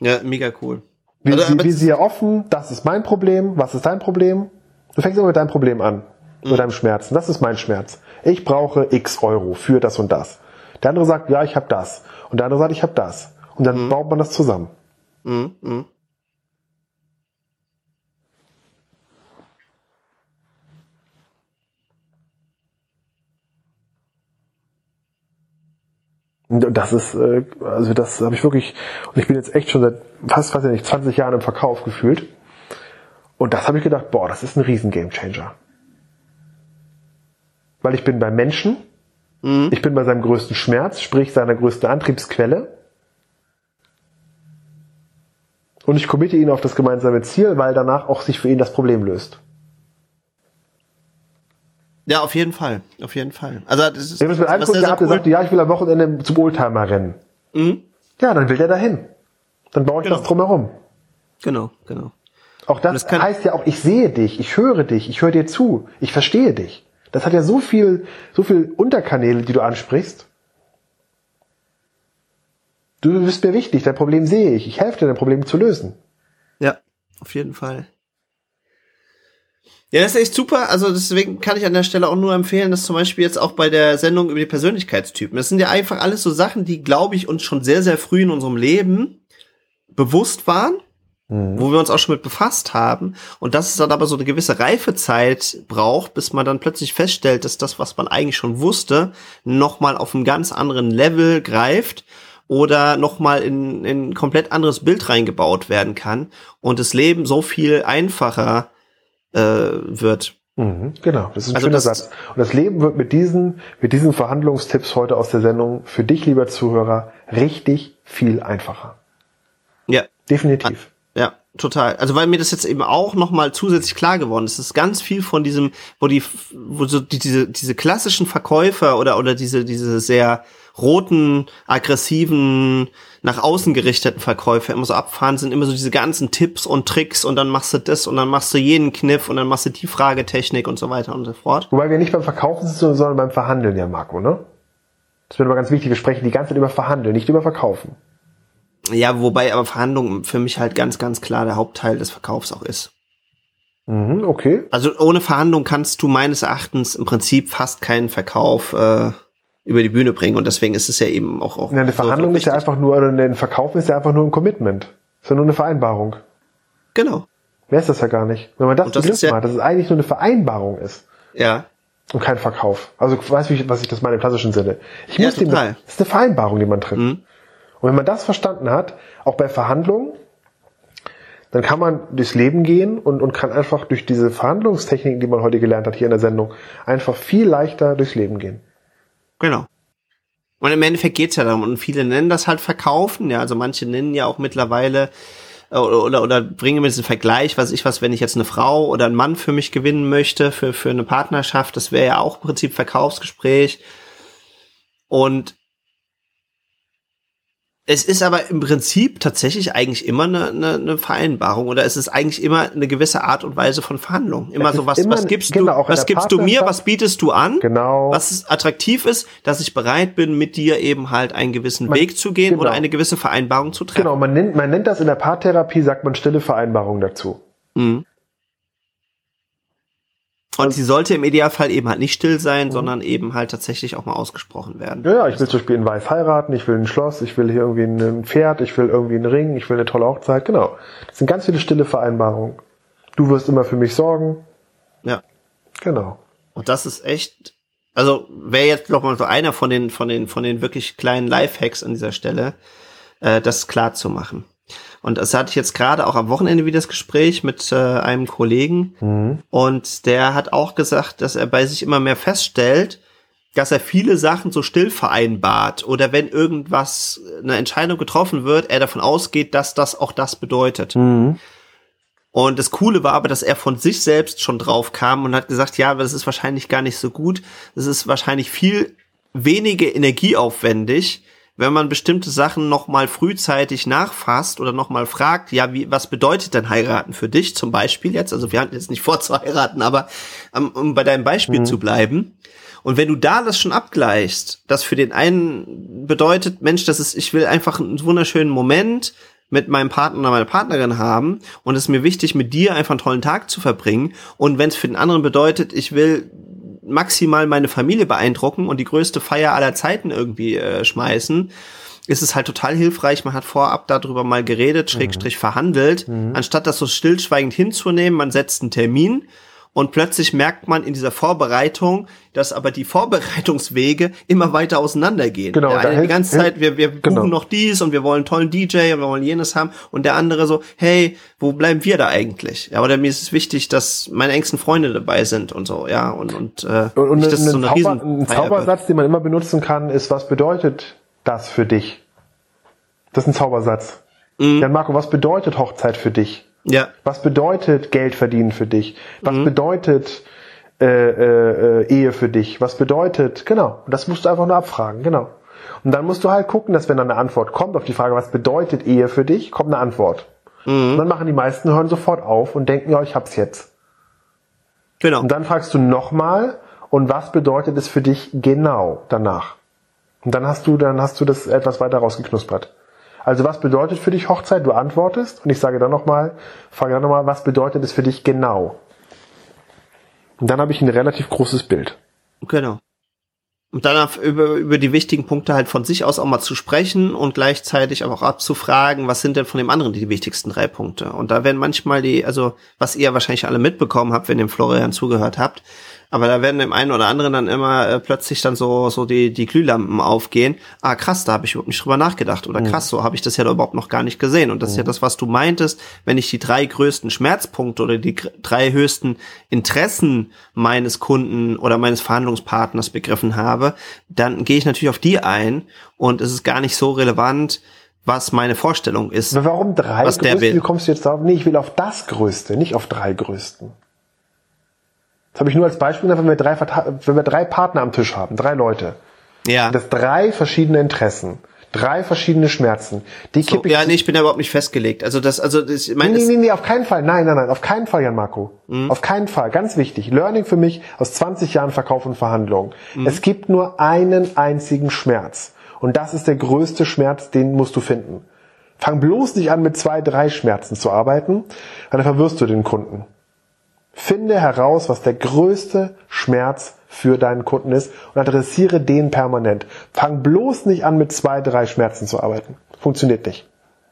Ja, mega cool. Wir, also, wir sehr offen, das ist mein Problem, was ist dein Problem? Du fängst immer mit deinem Problem an, mit mhm. deinem Schmerzen. Das ist mein Schmerz. Ich brauche x Euro für das und das. Der andere sagt, ja, ich habe das. Und der andere sagt, ich habe das. Und dann mhm. baut man das zusammen. Mhm. mhm. Das ist, äh, also das habe ich wirklich, und ich bin jetzt echt schon seit fast, weiß ich nicht, 20 Jahren im Verkauf gefühlt. Und das habe ich gedacht, boah, das ist ein riesen Gamechanger. Weil ich bin beim Menschen, mhm. ich bin bei seinem größten Schmerz, sprich seiner größten Antriebsquelle. Und ich committe ihn auf das gemeinsame Ziel, weil danach auch sich für ihn das Problem löst. Ja, auf jeden Fall, auf jeden Fall. Also das ist, Ich habe es mit einem Kunden gehabt, der cool- sagte, ja, ich will am Wochenende zum Oldtimer rennen. Mhm. Ja, dann will der dahin. Dann baue ich Genau. das drumherum. Genau, genau. Auch das, das heißt ja auch, ich sehe dich, ich höre dich, ich höre dir zu, ich verstehe dich. Das hat ja so viel, so viel Unterkanäle, die du ansprichst. Du bist mir wichtig, dein Problem sehe ich. Ich helfe dir, dein Problem zu lösen. Ja, auf jeden Fall. Ja, das ist echt super. Also deswegen kann ich an der Stelle auch nur empfehlen, dass zum Beispiel jetzt auch bei der Sendung über die Persönlichkeitstypen, das sind ja einfach alles so Sachen, die, glaube ich, uns schon sehr, sehr früh in unserem Leben bewusst waren, wo wir uns auch schon mit befasst haben. Und dass es dann aber so eine gewisse Reifezeit braucht, bis man dann plötzlich feststellt, dass das, was man eigentlich schon wusste, nochmal auf einem ganz anderen Level greift oder nochmal in, in ein komplett anderes Bild reingebaut werden kann und das Leben so viel einfacher äh, wird. Mhm, genau, das ist ein Also schöner das- Satz. Und das Leben wird mit diesen, mit diesen Verhandlungstipps heute aus der Sendung für dich, lieber Zuhörer, richtig viel einfacher. Ja, Definitiv. ja, total. Also weil mir das jetzt eben auch nochmal zusätzlich klar geworden ist. Es ist ganz viel von diesem, wo die, wo so die, diese, diese klassischen Verkäufer oder, oder diese, diese sehr roten, aggressiven, nach außen gerichteten Verkäufer immer so abfahren, sind immer so diese ganzen Tipps und Tricks und dann machst du das und dann machst du jeden Kniff und dann machst du die Fragetechnik und so weiter und so fort. Wobei wir nicht beim Verkaufen sind, sondern beim Verhandeln, ja, Marco, ne? Das wird aber ganz wichtig. Wir sprechen die ganze Zeit über Verhandeln, nicht über Verkaufen. Ja, wobei aber Verhandlung für mich halt ganz, ganz klar der Hauptteil des Verkaufs auch ist. Mhm, okay. Also ohne Verhandlung kannst du meines Erachtens im Prinzip fast keinen Verkauf äh, über die Bühne bringen und deswegen ist es ja eben auch auch Ja, eine Verhandlung ist ja einfach nur, oder ein Verkaufen ist ja einfach nur ein Commitment. Ist ja nur eine Vereinbarung. genau Mehr ist das ja gar nicht. Wenn man das Und das begriffen ist ja- hat, dass es eigentlich nur eine Vereinbarung ist ja und kein Verkauf. Also weißt du, was ich das meine im klassischen Sinne? Ich Ja, muss dem, das ist eine Vereinbarung, die man trifft. Mhm. Und wenn man das verstanden hat, auch bei Verhandlungen, dann kann man durchs Leben gehen und, und kann einfach durch diese Verhandlungstechniken, die man heute gelernt hat hier in der Sendung, einfach viel leichter durchs Leben gehen. Genau. Und im Endeffekt geht's ja darum. Und viele nennen das halt Verkaufen ja. Also manche nennen ja auch mittlerweile äh, oder, oder, oder bringen mir diesen Vergleich, was ich was, wenn ich jetzt eine Frau oder einen Mann für mich gewinnen möchte, für, für eine Partnerschaft, das wäre ja auch im Prinzip Verkaufsgespräch. Und es ist aber im Prinzip tatsächlich eigentlich immer eine, eine, eine Vereinbarung oder es ist eigentlich immer eine gewisse Art und Weise von Verhandlung. Immer Es so, was, immer- was gibst genau, du, was gibst du mir, was bietest du an? Genau. Was attraktiv ist, dass ich bereit bin, mit dir eben halt einen gewissen Man- Weg zu gehen genau. oder eine gewisse Vereinbarung zu treffen. Genau, man nennt, man nennt das in der Paartherapie, sagt man stille Vereinbarung dazu. Mhm. Und sie sollte im Idealfall eben halt nicht still Mhm. sein, sondern eben halt tatsächlich auch mal ausgesprochen werden. Ja, ja, ich will zum Beispiel in Weiß heiraten, ich will ein Schloss, ich will hier irgendwie ein Pferd, ich will irgendwie einen Ring, ich will eine tolle Hochzeit, genau. Das sind ganz viele stille Vereinbarungen. Du wirst immer für mich sorgen, Ja. genau. Und das ist echt, also wäre jetzt noch mal so einer von den, von den, von den wirklich kleinen Lifehacks an dieser Stelle, äh, das klar zu machen. Und das hatte ich jetzt gerade auch am Wochenende wieder das Gespräch mit äh, einem Kollegen. Und der hat auch gesagt, dass er bei sich immer mehr feststellt, dass er viele Sachen so still vereinbart oder wenn irgendwas, eine Entscheidung getroffen wird, er davon ausgeht, dass das auch das bedeutet. Und das Coole war aber, dass er von sich selbst schon drauf kam und hat gesagt, ja, aber das ist wahrscheinlich gar nicht so gut. Das ist wahrscheinlich viel weniger energieaufwendig, wenn man bestimmte Sachen noch mal frühzeitig nachfasst oder noch mal fragt, ja, wie, was bedeutet denn heiraten für dich zum Beispiel jetzt? Also wir hatten jetzt nicht vor zu heiraten, aber um, um bei deinem Beispiel zu bleiben. Und wenn du da das schon abgleichst, das für den einen bedeutet, Mensch, das ist, ich will einfach einen wunderschönen Moment mit meinem Partner oder meiner Partnerin haben und es ist mir wichtig, mit dir einfach einen tollen Tag zu verbringen. Und wenn es für den anderen bedeutet, ich will maximal meine Familie beeindrucken und die größte Feier aller Zeiten irgendwie äh, schmeißen, ist es halt total hilfreich. Man hat vorab darüber mal geredet, Schrägstrich verhandelt, anstatt das so stillschweigend hinzunehmen. Man setzt einen Termin und plötzlich merkt man in dieser Vorbereitung, dass aber die Vorbereitungswege immer weiter auseinandergehen. Genau, Der da eine die ganze Zeit, wir, wir buchen genau. noch dies und wir wollen einen tollen DJ und wir wollen jenes haben und der andere so, hey, wo bleiben wir da eigentlich? Ja, oder mir ist es wichtig, dass meine engsten Freunde dabei sind und so, ja, und, und, äh, Und, und nicht, dass es ein, so eine Zauber, ein. Zaubersatz, den man immer benutzen kann, ist, was bedeutet das für dich? Das ist ein Zaubersatz. Mhm. Ja, Marco, was bedeutet Hochzeit für dich? Ja, Was bedeutet Geld verdienen für dich? Was Mhm. bedeutet äh, äh, Ehe für dich? Was bedeutet, genau, das musst du einfach nur abfragen, genau. Und dann musst du halt gucken, dass wenn dann eine Antwort kommt auf die Frage, was bedeutet Ehe für dich, kommt eine Antwort. Mhm. Und dann machen die meisten, hören sofort auf und denken, ja, ich hab's jetzt. Genau. Und dann fragst du nochmal, und was bedeutet es für dich genau danach? Und dann hast du, dann hast du das etwas weiter rausgeknuspert. Also was bedeutet für dich Hochzeit? Du antwortest und ich sage dann nochmal, frage dann nochmal, was bedeutet es für dich genau? Und dann habe ich ein relativ großes Bild. Genau. Und dann über, über die wichtigen Punkte halt von sich aus auch mal zu sprechen und gleichzeitig aber auch abzufragen, was sind denn von dem anderen die wichtigsten drei Punkte. Und da werden manchmal die, also was ihr wahrscheinlich alle mitbekommen habt, wenn ihr dem Florian zugehört habt, aber da werden dem einen oder anderen dann immer äh, plötzlich dann so so die die Glühlampen aufgehen. Ah krass, da habe ich überhaupt nicht drüber nachgedacht oder mhm. krass, so habe ich das ja überhaupt noch gar nicht gesehen. Und das mhm. ist ja das, was du meintest, wenn ich die drei größten Schmerzpunkte oder die drei höchsten Interessen meines Kunden oder meines Verhandlungspartners begriffen habe, dann gehe ich natürlich auf die ein und es ist gar nicht so relevant, was meine Vorstellung ist. Warum drei was größte? Wie kommst du jetzt darauf? Nee, ich will auf das Größte, nicht auf drei größten. Das habe ich nur als Beispiel wenn wir drei, wenn wir drei Partner am Tisch haben, drei Leute. Ja. Das drei verschiedene Interessen. Drei verschiedene Schmerzen. Die so, kippe ich. Ja, nee, ich bin da überhaupt nicht festgelegt. Also das, also das, ich meine. Nee, nee, nee, auf keinen Fall. Nein, nein, nein, auf keinen Fall, Jan Marco. Mhm. Auf keinen Fall. Ganz wichtig. Learning für mich aus 20 Jahren Verkauf und Verhandlung. Mhm. Es gibt nur einen einzigen Schmerz. Und das ist der größte Schmerz, den musst du finden. Fang bloß nicht an, mit zwei, drei Schmerzen zu arbeiten, weil dann verwirrst du den Kunden. Finde heraus, was der größte Schmerz für deinen Kunden ist und adressiere den permanent. Fang bloß nicht an, mit zwei, drei Schmerzen zu arbeiten. Funktioniert nicht.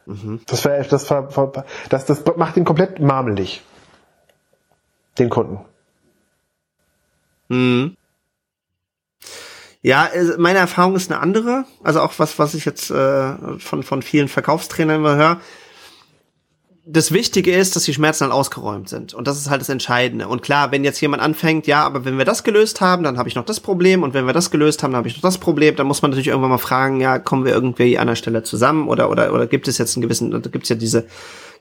Mhm. Das, das, das, das macht ihn komplett marmelig. Den Kunden. Mhm. Ja, meine Erfahrung ist eine andere. Also auch was, was ich jetzt äh, von, von vielen Verkaufstrainern immer höre das Wichtige ist, dass die Schmerzen dann ausgeräumt sind. Und das ist halt das Entscheidende. Und klar, wenn jetzt jemand anfängt, ja, aber wenn wir das gelöst haben, dann habe ich noch das Problem. Und wenn wir das gelöst haben, dann habe ich noch das Problem. Dann muss man natürlich irgendwann mal fragen, ja, kommen wir irgendwie an der Stelle zusammen? Oder, oder, oder gibt es jetzt einen gewissen, da gibt es ja diese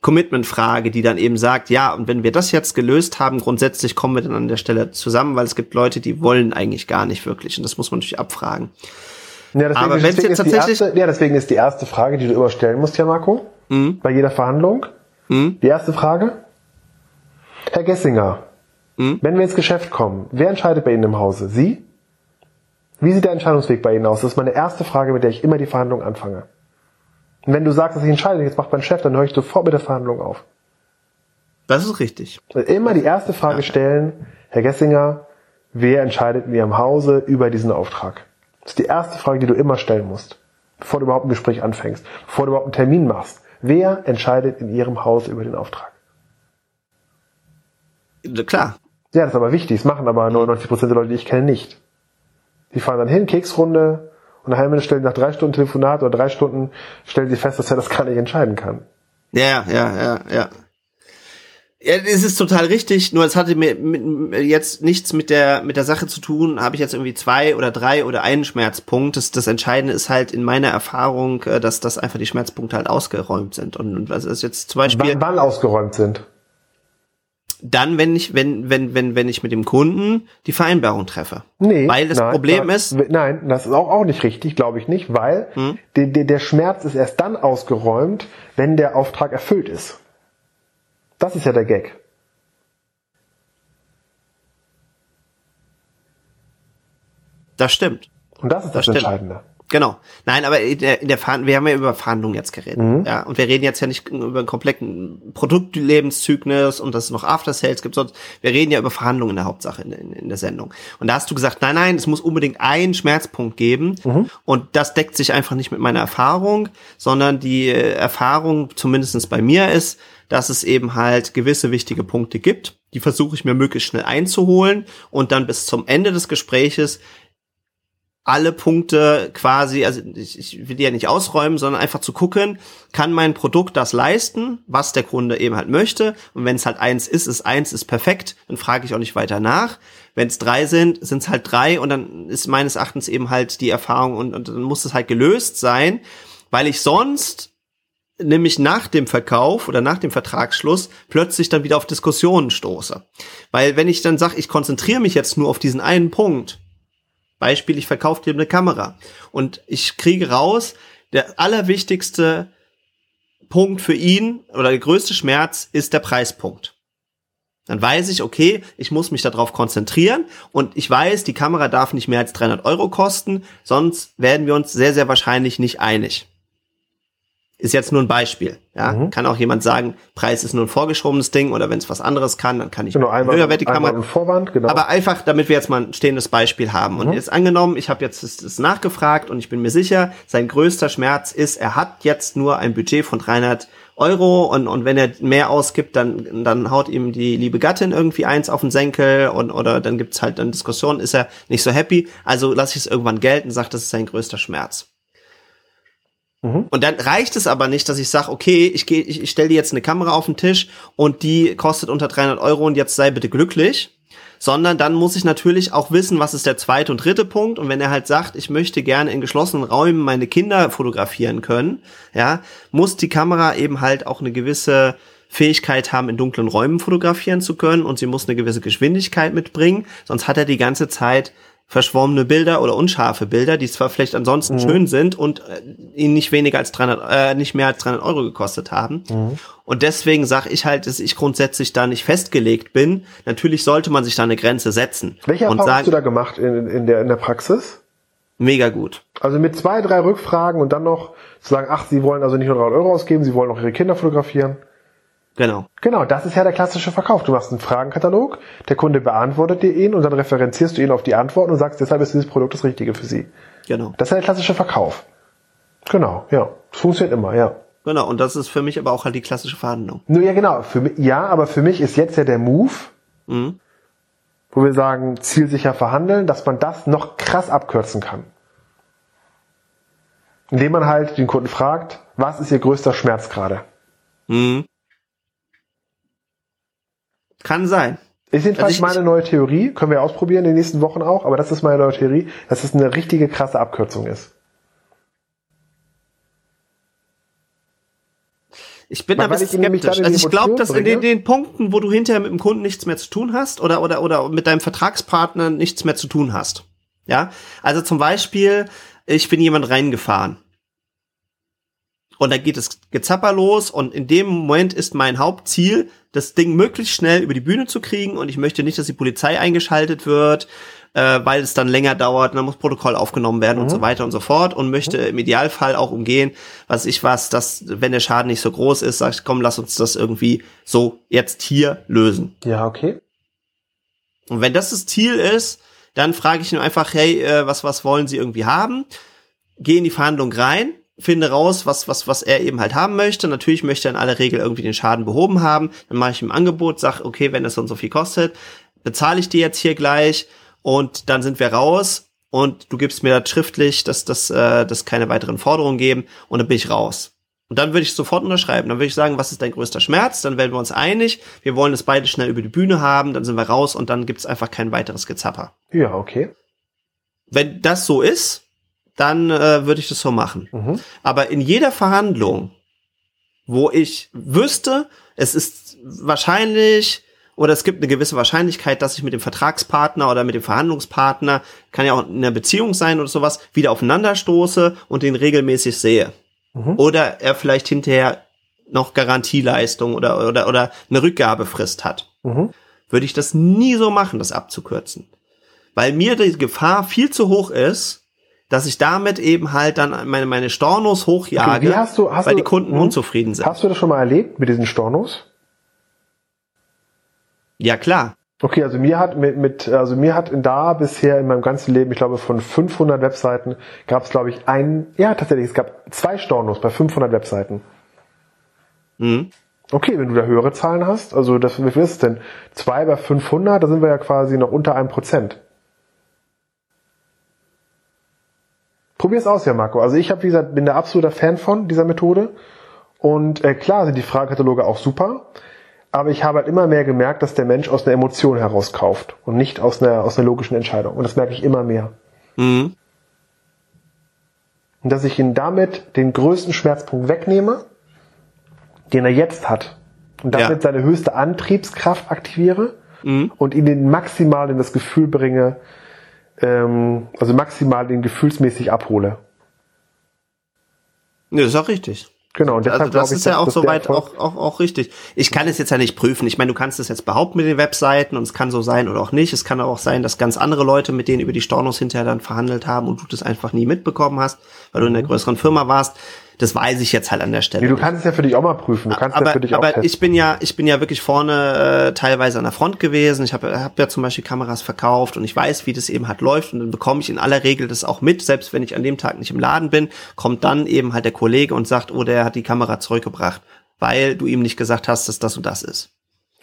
Commitment-Frage, die dann eben sagt, ja, und wenn wir das jetzt gelöst haben, grundsätzlich kommen wir dann an der Stelle zusammen, weil es gibt Leute, die wollen eigentlich gar nicht wirklich. Und das muss man natürlich abfragen. Ja, deswegen, aber wenn es jetzt tatsächlich... Erste, ja, deswegen ist die erste Frage, die du immer stellen musst, ja, Marco, mhm. bei jeder Verhandlung, hm? Die erste Frage. Herr Gessinger, hm? wenn wir ins Geschäft kommen, wer entscheidet bei Ihnen im Hause? Sie? Wie sieht der Entscheidungsweg bei Ihnen aus? Das ist meine erste Frage, mit der ich immer die Verhandlung anfange. Und wenn du sagst, dass ich entscheide, jetzt macht mein Chef, dann höre ich sofort mit der Verhandlung auf. Das ist richtig. Immer die erste Frage stellen, Herr Gessinger, wer entscheidet in Ihrem Hause über diesen Auftrag? Das ist die erste Frage, die du immer stellen musst, bevor du überhaupt ein Gespräch anfängst, bevor du überhaupt einen Termin machst. Wer entscheidet in Ihrem Haus über den Auftrag? Klar. Ja, das ist aber wichtig. Das machen aber 99% der Leute, die ich kenne, nicht. Die fahren dann hin, Keksrunde, und nach einer stellen nach drei Stunden Telefonat oder drei Stunden stellen sie fest, dass er das gar nicht entscheiden kann. Ja, ja, ja, ja. Ja, es ist total richtig, nur es hatte mir jetzt nichts mit der mit der Sache zu tun. Habe ich jetzt irgendwie zwei oder drei oder einen Schmerzpunkt. Das, das Entscheidende ist halt in meiner Erfahrung, äh, dass das einfach die Schmerzpunkte halt ausgeräumt sind. Und, und was ist jetzt zum Beispiel? Wann, wann ausgeräumt sind? Dann, wenn ich, wenn, wenn, wenn, wenn ich mit dem Kunden die Vereinbarung treffe. Nee. Weil das nein, Problem ist. Nein, das ist auch, auch nicht richtig, glaube ich nicht, weil hm? der, der, der Schmerz ist erst dann ausgeräumt, wenn der Auftrag erfüllt ist. Das ist ja der Gag. Das stimmt. Und das ist das, das Entscheidende. Genau. Nein, aber in der, in der Verhandlung, wir haben ja über Verhandlungen jetzt geredet. Mhm. Ja, und wir reden jetzt ja nicht über einen kompletten Produktlebenszyklus und dass es noch After Sales gibt, sondern wir reden ja über Verhandlungen in der Hauptsache in, in, in der Sendung. Und da hast du gesagt, nein, nein, es muss unbedingt einen Schmerzpunkt geben. Mhm. Und das deckt sich einfach nicht mit meiner Erfahrung, sondern die äh, Erfahrung, zumindestens bei mir ist, dass es eben halt gewisse wichtige Punkte gibt. Die versuche ich mir möglichst schnell einzuholen und dann bis zum Ende des Gespräches alle Punkte quasi, also ich, ich will die ja nicht ausräumen, sondern einfach zu gucken, kann mein Produkt das leisten, was der Kunde eben halt möchte. Und wenn es halt eins ist, ist eins, ist perfekt, dann frage ich auch nicht weiter nach. Wenn es drei sind, sind es halt drei und dann ist meines Erachtens eben halt die Erfahrung und, und dann muss es halt gelöst sein, weil ich sonst nämlich nach dem Verkauf oder nach dem Vertragsschluss plötzlich dann wieder auf Diskussionen stoße. Weil wenn ich dann sage, ich konzentriere mich jetzt nur auf diesen einen Punkt, Beispiel, ich verkaufe dir eine Kamera und ich kriege raus, der allerwichtigste Punkt für ihn oder der größte Schmerz ist der Preispunkt. Dann weiß ich, okay, ich muss mich darauf konzentrieren und ich weiß, die Kamera darf nicht mehr als 300 Euro kosten, sonst werden wir uns sehr, sehr wahrscheinlich nicht einig. Ist jetzt nur ein Beispiel. Ja, mhm. kann auch jemand sagen, Preis ist nur ein vorgeschobenes Ding oder wenn es was anderes kann, dann kann ich genau, einmal, höherwertige Kamera. Vorwand, genau. Aber einfach, damit wir jetzt mal ein stehendes Beispiel haben. Mhm. Und jetzt angenommen, ich habe jetzt das, das nachgefragt und ich bin mir sicher, sein größter Schmerz ist, er hat jetzt nur ein Budget von 300 Euro und, und wenn er mehr ausgibt, dann, dann haut ihm die liebe Gattin irgendwie eins auf den Senkel und oder dann gibt's halt eine Diskussion, ist er nicht so happy. Also lasse ich es irgendwann gelten, sagt, das ist sein größter Schmerz. Mhm. Und dann reicht es aber nicht, dass ich sage, okay, ich, geh, ich, ich stelle dir jetzt eine Kamera auf den Tisch und die kostet unter 300 Euro und jetzt sei bitte glücklich sondern dann muss ich natürlich auch wissen, was ist der zweite und dritte Punkt. Und wenn er halt sagt, ich möchte gerne in geschlossenen Räumen meine Kinder fotografieren können, ja, muss die Kamera eben halt auch eine gewisse Fähigkeit haben, in dunklen Räumen fotografieren zu können und sie muss eine gewisse Geschwindigkeit mitbringen, sonst hat er die ganze Zeit verschwommene Bilder oder unscharfe Bilder, die zwar vielleicht ansonsten mhm. schön sind und äh, ihn nicht weniger als 300, äh, nicht mehr als 300 Euro gekostet haben. Mhm. Und deswegen sage ich halt, dass ich grundsätzlich da nicht festgelegt bin. Natürlich sollte man sich da eine Grenze setzen. Welche Erfahrung sagen, hast du da gemacht in, in, der, in der Praxis? Mega gut. Also mit zwei, drei Rückfragen und dann noch zu sagen, ach, Sie wollen also nicht nur 300 Euro ausgeben, Sie wollen auch Ihre Kinder fotografieren. Genau. Genau, das ist ja der klassische Verkauf. Du machst einen Fragenkatalog, der Kunde beantwortet dir ihn und dann referenzierst du ihn auf die Antworten und sagst, deshalb ist dieses Produkt das Richtige für Sie. Genau. Das ist ja der klassische Verkauf. Genau, ja. Das funktioniert immer, ja. Genau, und das ist für mich aber auch halt die klassische Verhandlung. Nur ja, genau. Für mich, ja, aber für mich ist jetzt ja der Move, mhm. wo wir sagen, zielsicher verhandeln, dass man das noch krass abkürzen kann. Indem man halt den Kunden fragt, was ist ihr größter Schmerz gerade? Mhm. Kann sein. Ist jedenfalls also meine neue Theorie, können wir ausprobieren in den nächsten Wochen auch, aber das ist meine neue Theorie, dass es eine richtige krasse Abkürzung ist. Ich bin aber skeptisch. Also ich glaube, dass in den, den, Punkten, wo du hinterher mit dem Kunden nichts mehr zu tun hast oder, oder, oder mit deinem Vertragspartner nichts mehr zu tun hast. Ja, also zum Beispiel, ich bin jemand reingefahren und da geht das Gezapper los und in dem Moment ist mein Hauptziel, das Ding möglichst schnell über die Bühne zu kriegen und ich möchte nicht, dass die Polizei eingeschaltet wird, äh, weil es dann länger dauert und dann muss Protokoll aufgenommen werden mhm. und so weiter und so fort und möchte mhm. im Idealfall auch umgehen, was ich was, dass wenn der Schaden nicht so groß ist, sag ich, komm, lass uns das irgendwie so jetzt hier lösen. Ja, okay. Und wenn das das Ziel ist, dann frage ich ihn einfach, hey, äh, was, was wollen Sie irgendwie haben? Geh in die Verhandlung rein finde raus, was, was, was er eben halt haben möchte. Natürlich möchte er in aller Regel irgendwie den Schaden behoben haben. Dann mache ich ihm ein Angebot, sag, okay, wenn das so und so viel kostet, bezahle ich dir jetzt hier gleich und dann sind wir raus und du gibst mir das schriftlich, dass das äh, dass keine weiteren Forderungen geben und dann bin ich raus. Und dann würde ich sofort unterschreiben. Dann würde ich sagen, was ist dein größter Schmerz? Dann werden wir uns einig. Wir wollen es beide schnell über die Bühne haben. Dann sind wir raus und dann gibt's einfach kein weiteres Gezapper. Ja, okay. Wenn das so ist, dann äh, würde ich das so machen. Mhm. Aber in jeder Verhandlung, wo ich wüsste, es ist wahrscheinlich oder es gibt eine gewisse Wahrscheinlichkeit, dass ich mit dem Vertragspartner oder mit dem Verhandlungspartner, kann ja auch in einer Beziehung sein oder sowas, wieder aufeinander stoße und den regelmäßig sehe. Mhm. Oder er vielleicht hinterher noch Garantieleistung oder, oder, oder eine Rückgabefrist hat. Mhm. Würde ich das nie so machen, das abzukürzen. Weil mir die Gefahr viel zu hoch ist, dass ich damit eben halt dann meine, meine Stornos hochjage, okay, hast du, hast weil du, die Kunden hm? unzufrieden sind. Hast du das schon mal erlebt mit diesen Stornos? Ja, klar. Okay, also mir hat mit, mit also mir hat da bisher in meinem ganzen Leben, ich glaube von 500 Webseiten gab es glaube ich ein, ja tatsächlich, es gab zwei Stornos bei 500 Webseiten. Mhm. Okay, wenn du da höhere Zahlen hast, also das, wie viel ist es denn? Zwei bei 500, da sind wir ja quasi noch unter einem Prozent. Probier's aus, ja, Marco. Also ich hab, wie gesagt, bin da absoluter Fan von dieser Methode. Und äh, klar sind die Fragekataloge auch super, aber ich habe halt immer mehr gemerkt, dass der Mensch aus einer Emotion heraus kauft und nicht aus einer, aus einer logischen Entscheidung. Und das merke ich immer mehr. Mhm. Und dass ich ihn damit den größten Schmerzpunkt wegnehme den er jetzt hat, und damit ja. seine höchste Antriebskraft aktiviere mhm. und ihn den maximal in das Gefühl bringe, ähm, also maximal den gefühlsmäßig abhole. Ja, das ist auch richtig. Genau, und deshalb also das ich, ist ja auch soweit auch, auch, auch richtig. Ich kann es jetzt ja nicht prüfen. Ich meine, du kannst es jetzt behaupten mit den Webseiten und es kann so sein oder auch nicht. Es kann auch sein, dass ganz andere Leute mit denen über die Stornos hinterher dann verhandelt haben und du das einfach nie mitbekommen hast, weil du in einer mhm. größeren Firma warst. Das weiß ich jetzt halt an der Stelle. Nee, du kannst es ja für dich auch mal prüfen. Du kannst aber, ja für dich aber auch testen. ich bin ja, ich bin ja wirklich vorne äh, teilweise an der Front gewesen. Ich habe hab ja zum Beispiel Kameras verkauft und ich weiß, wie das eben halt läuft und dann bekomme ich in aller Regel das auch mit, selbst wenn ich an dem Tag nicht im Laden bin, kommt dann eben halt der Kollege und sagt, oh, der hat die Kamera zurückgebracht, weil du ihm nicht gesagt hast, dass das und das ist.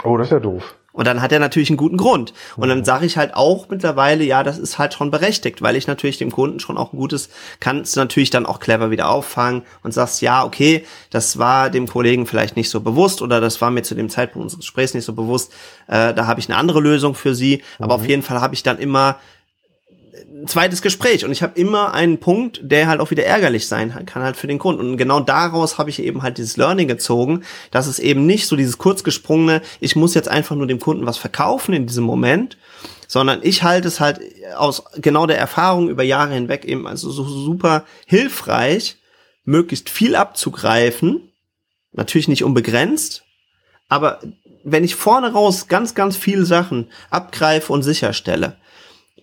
Oh, das ist ja doof. Und dann hat er natürlich einen guten Grund. Und dann sage ich halt auch mittlerweile, ja, das ist halt schon berechtigt, weil ich natürlich dem Kunden schon auch ein gutes, kannst du natürlich dann auch clever wieder auffangen und sagst, ja, okay, das war dem Kollegen vielleicht nicht so bewusst oder das war mir zu dem Zeitpunkt unseres Gesprächs nicht so bewusst. Äh, da habe ich eine andere Lösung für Sie. Aber mhm. auf jeden Fall habe ich dann immer ein zweites Gespräch. Und ich habe immer einen Punkt, der halt auch wieder ärgerlich sein kann halt für den Kunden und genau daraus habe ich eben halt dieses Learning gezogen, dass es eben nicht so dieses kurzgesprungene, ich muss jetzt einfach nur dem Kunden was verkaufen in diesem Moment, sondern ich halte es halt aus genau der Erfahrung über Jahre hinweg eben also so super hilfreich, möglichst viel abzugreifen, natürlich nicht unbegrenzt, aber wenn ich vorne raus ganz, ganz viele Sachen abgreife und sicherstelle,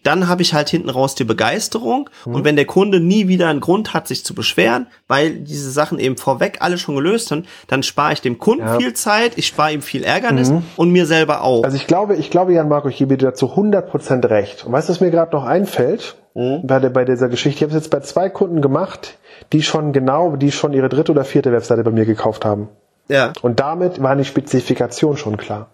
dann habe ich halt hinten raus die Begeisterung. Mhm. Und wenn der Kunde nie wieder einen Grund hat, sich zu beschweren, weil diese Sachen eben vorweg alle schon gelöst sind, dann spare ich dem Kunden ja. viel Zeit, ich spare ihm viel Ärgernis mhm. und mir selber auch. Also ich glaube, ich glaube, Jan Marco, ich gebe dir dazu 100% recht. Und weißt du, was mir gerade noch einfällt? Mhm. Bei, der, bei dieser Geschichte. Ich habe es jetzt bei zwei Kunden gemacht, die schon genau, die schon ihre dritte oder vierte Webseite bei mir gekauft haben. Ja. Und damit war die Spezifikation schon klar.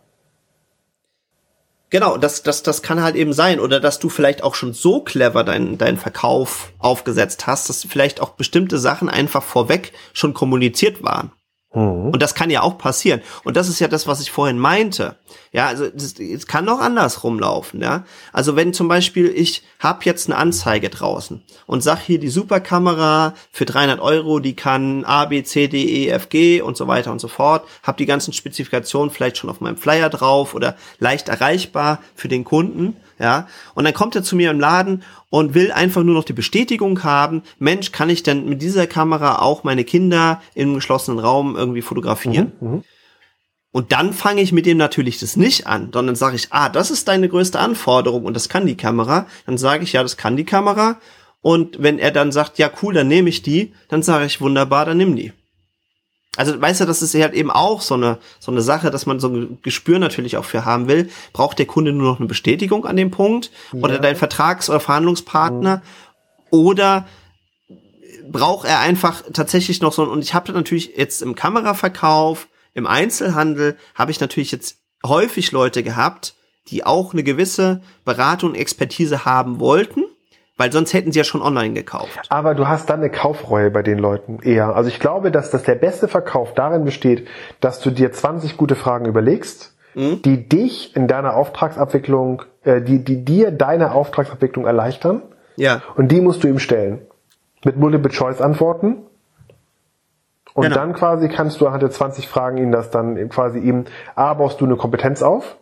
Genau, das, das, das kann halt eben sein. Oder dass du vielleicht auch schon so clever deinen deinen Verkauf aufgesetzt hast, dass vielleicht auch bestimmte Sachen einfach vorweg schon kommuniziert waren. Mhm. Und das kann ja auch passieren. Und das ist ja das, was ich vorhin meinte. Ja, also es kann auch anders rumlaufen. Ja, also wenn zum Beispiel ich habe jetzt eine Anzeige draußen und sag hier die Superkamera für 300 Euro, die kann A, B, C, D, E, F, G und so weiter und so fort. Habe die ganzen Spezifikationen vielleicht schon auf meinem Flyer drauf oder leicht erreichbar für den Kunden ja. Und dann kommt er zu mir im Laden und will einfach nur noch die Bestätigung haben, Mensch, kann ich denn mit dieser Kamera auch meine Kinder im geschlossenen Raum irgendwie fotografieren? Mhm, mh. Und dann fange ich mit dem natürlich das nicht an, sondern sage ich, ah, das ist deine größte Anforderung und das kann die Kamera. Dann sage ich, ja, das kann die Kamera. Und wenn er dann sagt, ja, cool, dann nehme ich die, dann sage ich, wunderbar, dann nimm die. Also weißt du, das ist halt eben auch so eine so eine Sache, dass man so ein Gespür natürlich auch für haben will. Braucht der Kunde nur noch eine Bestätigung an dem Punkt ja. oder dein Vertrags- oder Verhandlungspartner oder braucht er einfach tatsächlich noch so und ich habe natürlich jetzt im Kameraverkauf, im Einzelhandel habe ich natürlich jetzt häufig Leute gehabt, die auch eine gewisse Beratung und Expertise haben wollten weil sonst hätten sie ja schon online gekauft. Aber du hast dann eine Kaufreue bei den Leuten eher. Also ich glaube, dass das der beste Verkauf darin besteht, dass du dir 20 gute Fragen überlegst, mhm. die dich in deiner Auftragsabwicklung, äh, die, die dir deine Auftragsabwicklung erleichtern. Ja. Und die musst du ihm stellen. Mit Multiple-Choice-Antworten. Und genau. dann quasi kannst du anhand der 20 Fragen ihn das dann quasi ihm, A, baust du eine Kompetenz auf,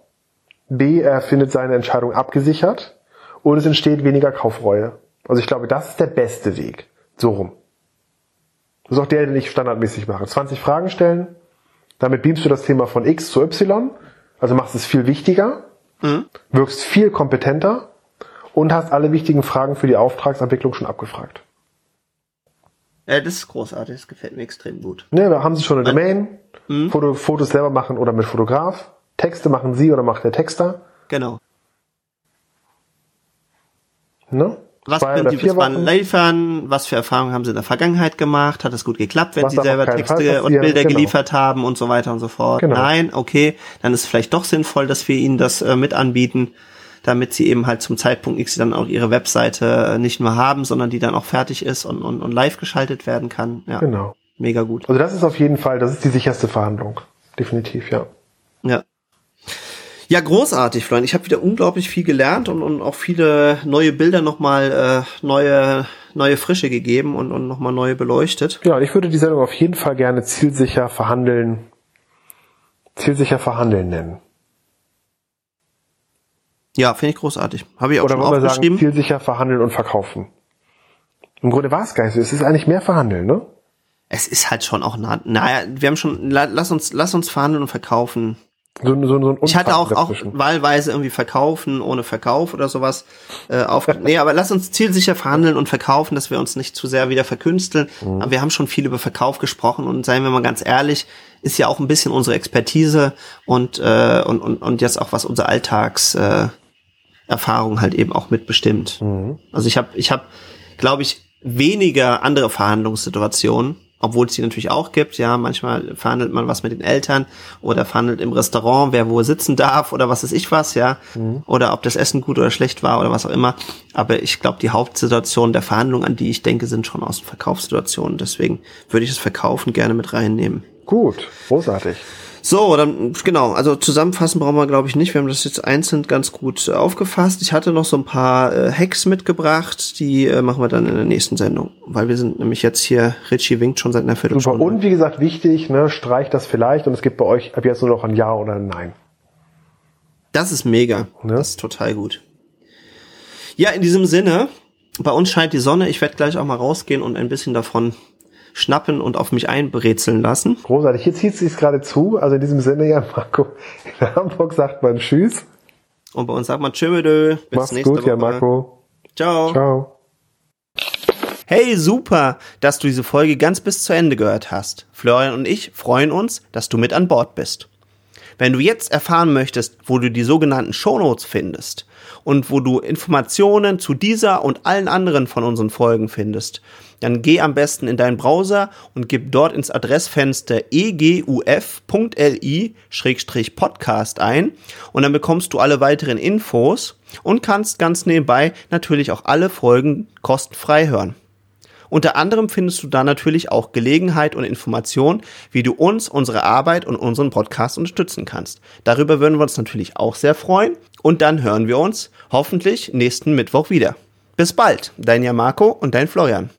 B, er findet seine Entscheidung abgesichert und es entsteht weniger Kaufreue. Also ich glaube, das ist der beste Weg. So rum. Das ist auch der, den ich standardmäßig mache. 20 Fragen stellen, damit beamst du das Thema von X zu Y, also machst es viel wichtiger, mhm. wirkst viel kompetenter und hast alle wichtigen Fragen für die Auftragsabwicklung schon abgefragt. Ja, das ist großartig, das gefällt mir extrem gut. Ne, da haben sie schon eine Domain, mhm. Foto, Fotos selber machen oder mit Fotograf, Texte machen sie oder macht der Texter. Genau. Ne? Was können Sie bis wann liefern? Was für Erfahrungen haben Sie in der Vergangenheit gemacht? Hat es gut geklappt, wenn was Sie selber Texte und Bilder genau. geliefert haben und so weiter und so fort? Genau. Nein, okay, dann ist es vielleicht doch sinnvoll, dass wir Ihnen das äh, mit anbieten, damit Sie eben halt zum Zeitpunkt X dann auch Ihre Webseite äh, nicht nur haben, sondern die dann auch fertig ist und, und, und live geschaltet werden kann. Ja. Genau. Mega gut. Also das ist auf jeden Fall, das ist die sicherste Verhandlung. Definitiv, ja. Ja. Ja, großartig, Florian. Ich habe wieder unglaublich viel gelernt und, und auch viele neue Bilder nochmal äh, neue neue Frische gegeben und, und nochmal neue beleuchtet. Ja, ich würde die Sendung auf jeden Fall gerne zielsicher verhandeln zielsicher verhandeln nennen. Ja, finde ich großartig. Habe ich auch Oder schon aufgeschrieben. sagen, zielsicher verhandeln und verkaufen? Im Grunde war es gar nicht so. Es ist eigentlich mehr verhandeln, ne? es ist halt schon auch. Naja, wir haben schon, la, lass uns, lass uns verhandeln und verkaufen. So, so, so ein Ich hatte auch, auch wahlweise irgendwie verkaufen ohne Verkauf oder sowas äh, auf. nee, aber lass uns zielsicher verhandeln und verkaufen, dass wir uns nicht zu sehr wieder verkünsteln. Mhm. Aber wir haben schon viel über Verkauf gesprochen und seien wir mal ganz ehrlich, ist ja auch ein bisschen unsere Expertise und äh, und, und und jetzt auch was unser Alltags äh, Erfahrung halt eben auch mitbestimmt. Mhm. Also ich habe ich habe glaube ich weniger andere Verhandlungssituationen, obwohl es die natürlich auch gibt. Ja, manchmal verhandelt man was mit den Eltern oder verhandelt im Restaurant, wer wo sitzen darf oder was ist ich was, ja. Oder ob das Essen gut oder schlecht war oder was auch immer. Aber ich glaube, die Hauptsituation der Verhandlung, an die ich denke, sind schon aus Verkaufssituationen. Deswegen würde ich das Verkaufen gerne mit reinnehmen. Gut, großartig. So, dann genau, also zusammenfassen brauchen wir glaube ich nicht. Wir haben das jetzt einzeln ganz gut äh, aufgefasst. Ich hatte noch so ein paar äh, Hacks mitgebracht, die äh, machen wir dann in der nächsten Sendung, weil wir sind nämlich jetzt hier, Richie winkt schon seit einer Super. Viertelstunde. Und wie gesagt, wichtig, ne, streicht das vielleicht und es gibt bei euch ab jetzt nur noch ein Ja oder ein Nein. Das ist mega. Ne? Das ist total gut. Ja, in diesem Sinne, bei uns scheint die Sonne. Ich werde gleich auch mal rausgehen und ein bisschen davon schnappen und auf mich einbrezeln lassen. Großartig. Hier zieht es gerade zu. Also in diesem Sinne, ja, Marco, in Hamburg sagt man Tschüss. Und bei uns sagt man Tschö, bis Mach's nächste gut, Woche. ja, Marco. Ciao. Ciao. Hey, super, dass du diese Folge ganz bis zu Ende gehört hast. Florian und ich freuen uns, dass du mit an Bord bist. Wenn du jetzt erfahren möchtest, wo du die sogenannten Shownotes findest und wo du Informationen zu dieser und allen anderen von unseren Folgen findest, dann geh am besten in deinen Browser und gib dort ins Adressfenster eguf.li-podcast ein und dann bekommst du alle weiteren Infos und kannst ganz nebenbei natürlich auch alle Folgen kostenfrei hören. Unter anderem findest du da natürlich auch Gelegenheit und Information, wie du uns, unsere Arbeit und unseren Podcast unterstützen kannst. Darüber würden wir uns natürlich auch sehr freuen. Und dann hören wir uns hoffentlich nächsten Mittwoch wieder. Bis bald, dein Jamarco und dein Florian.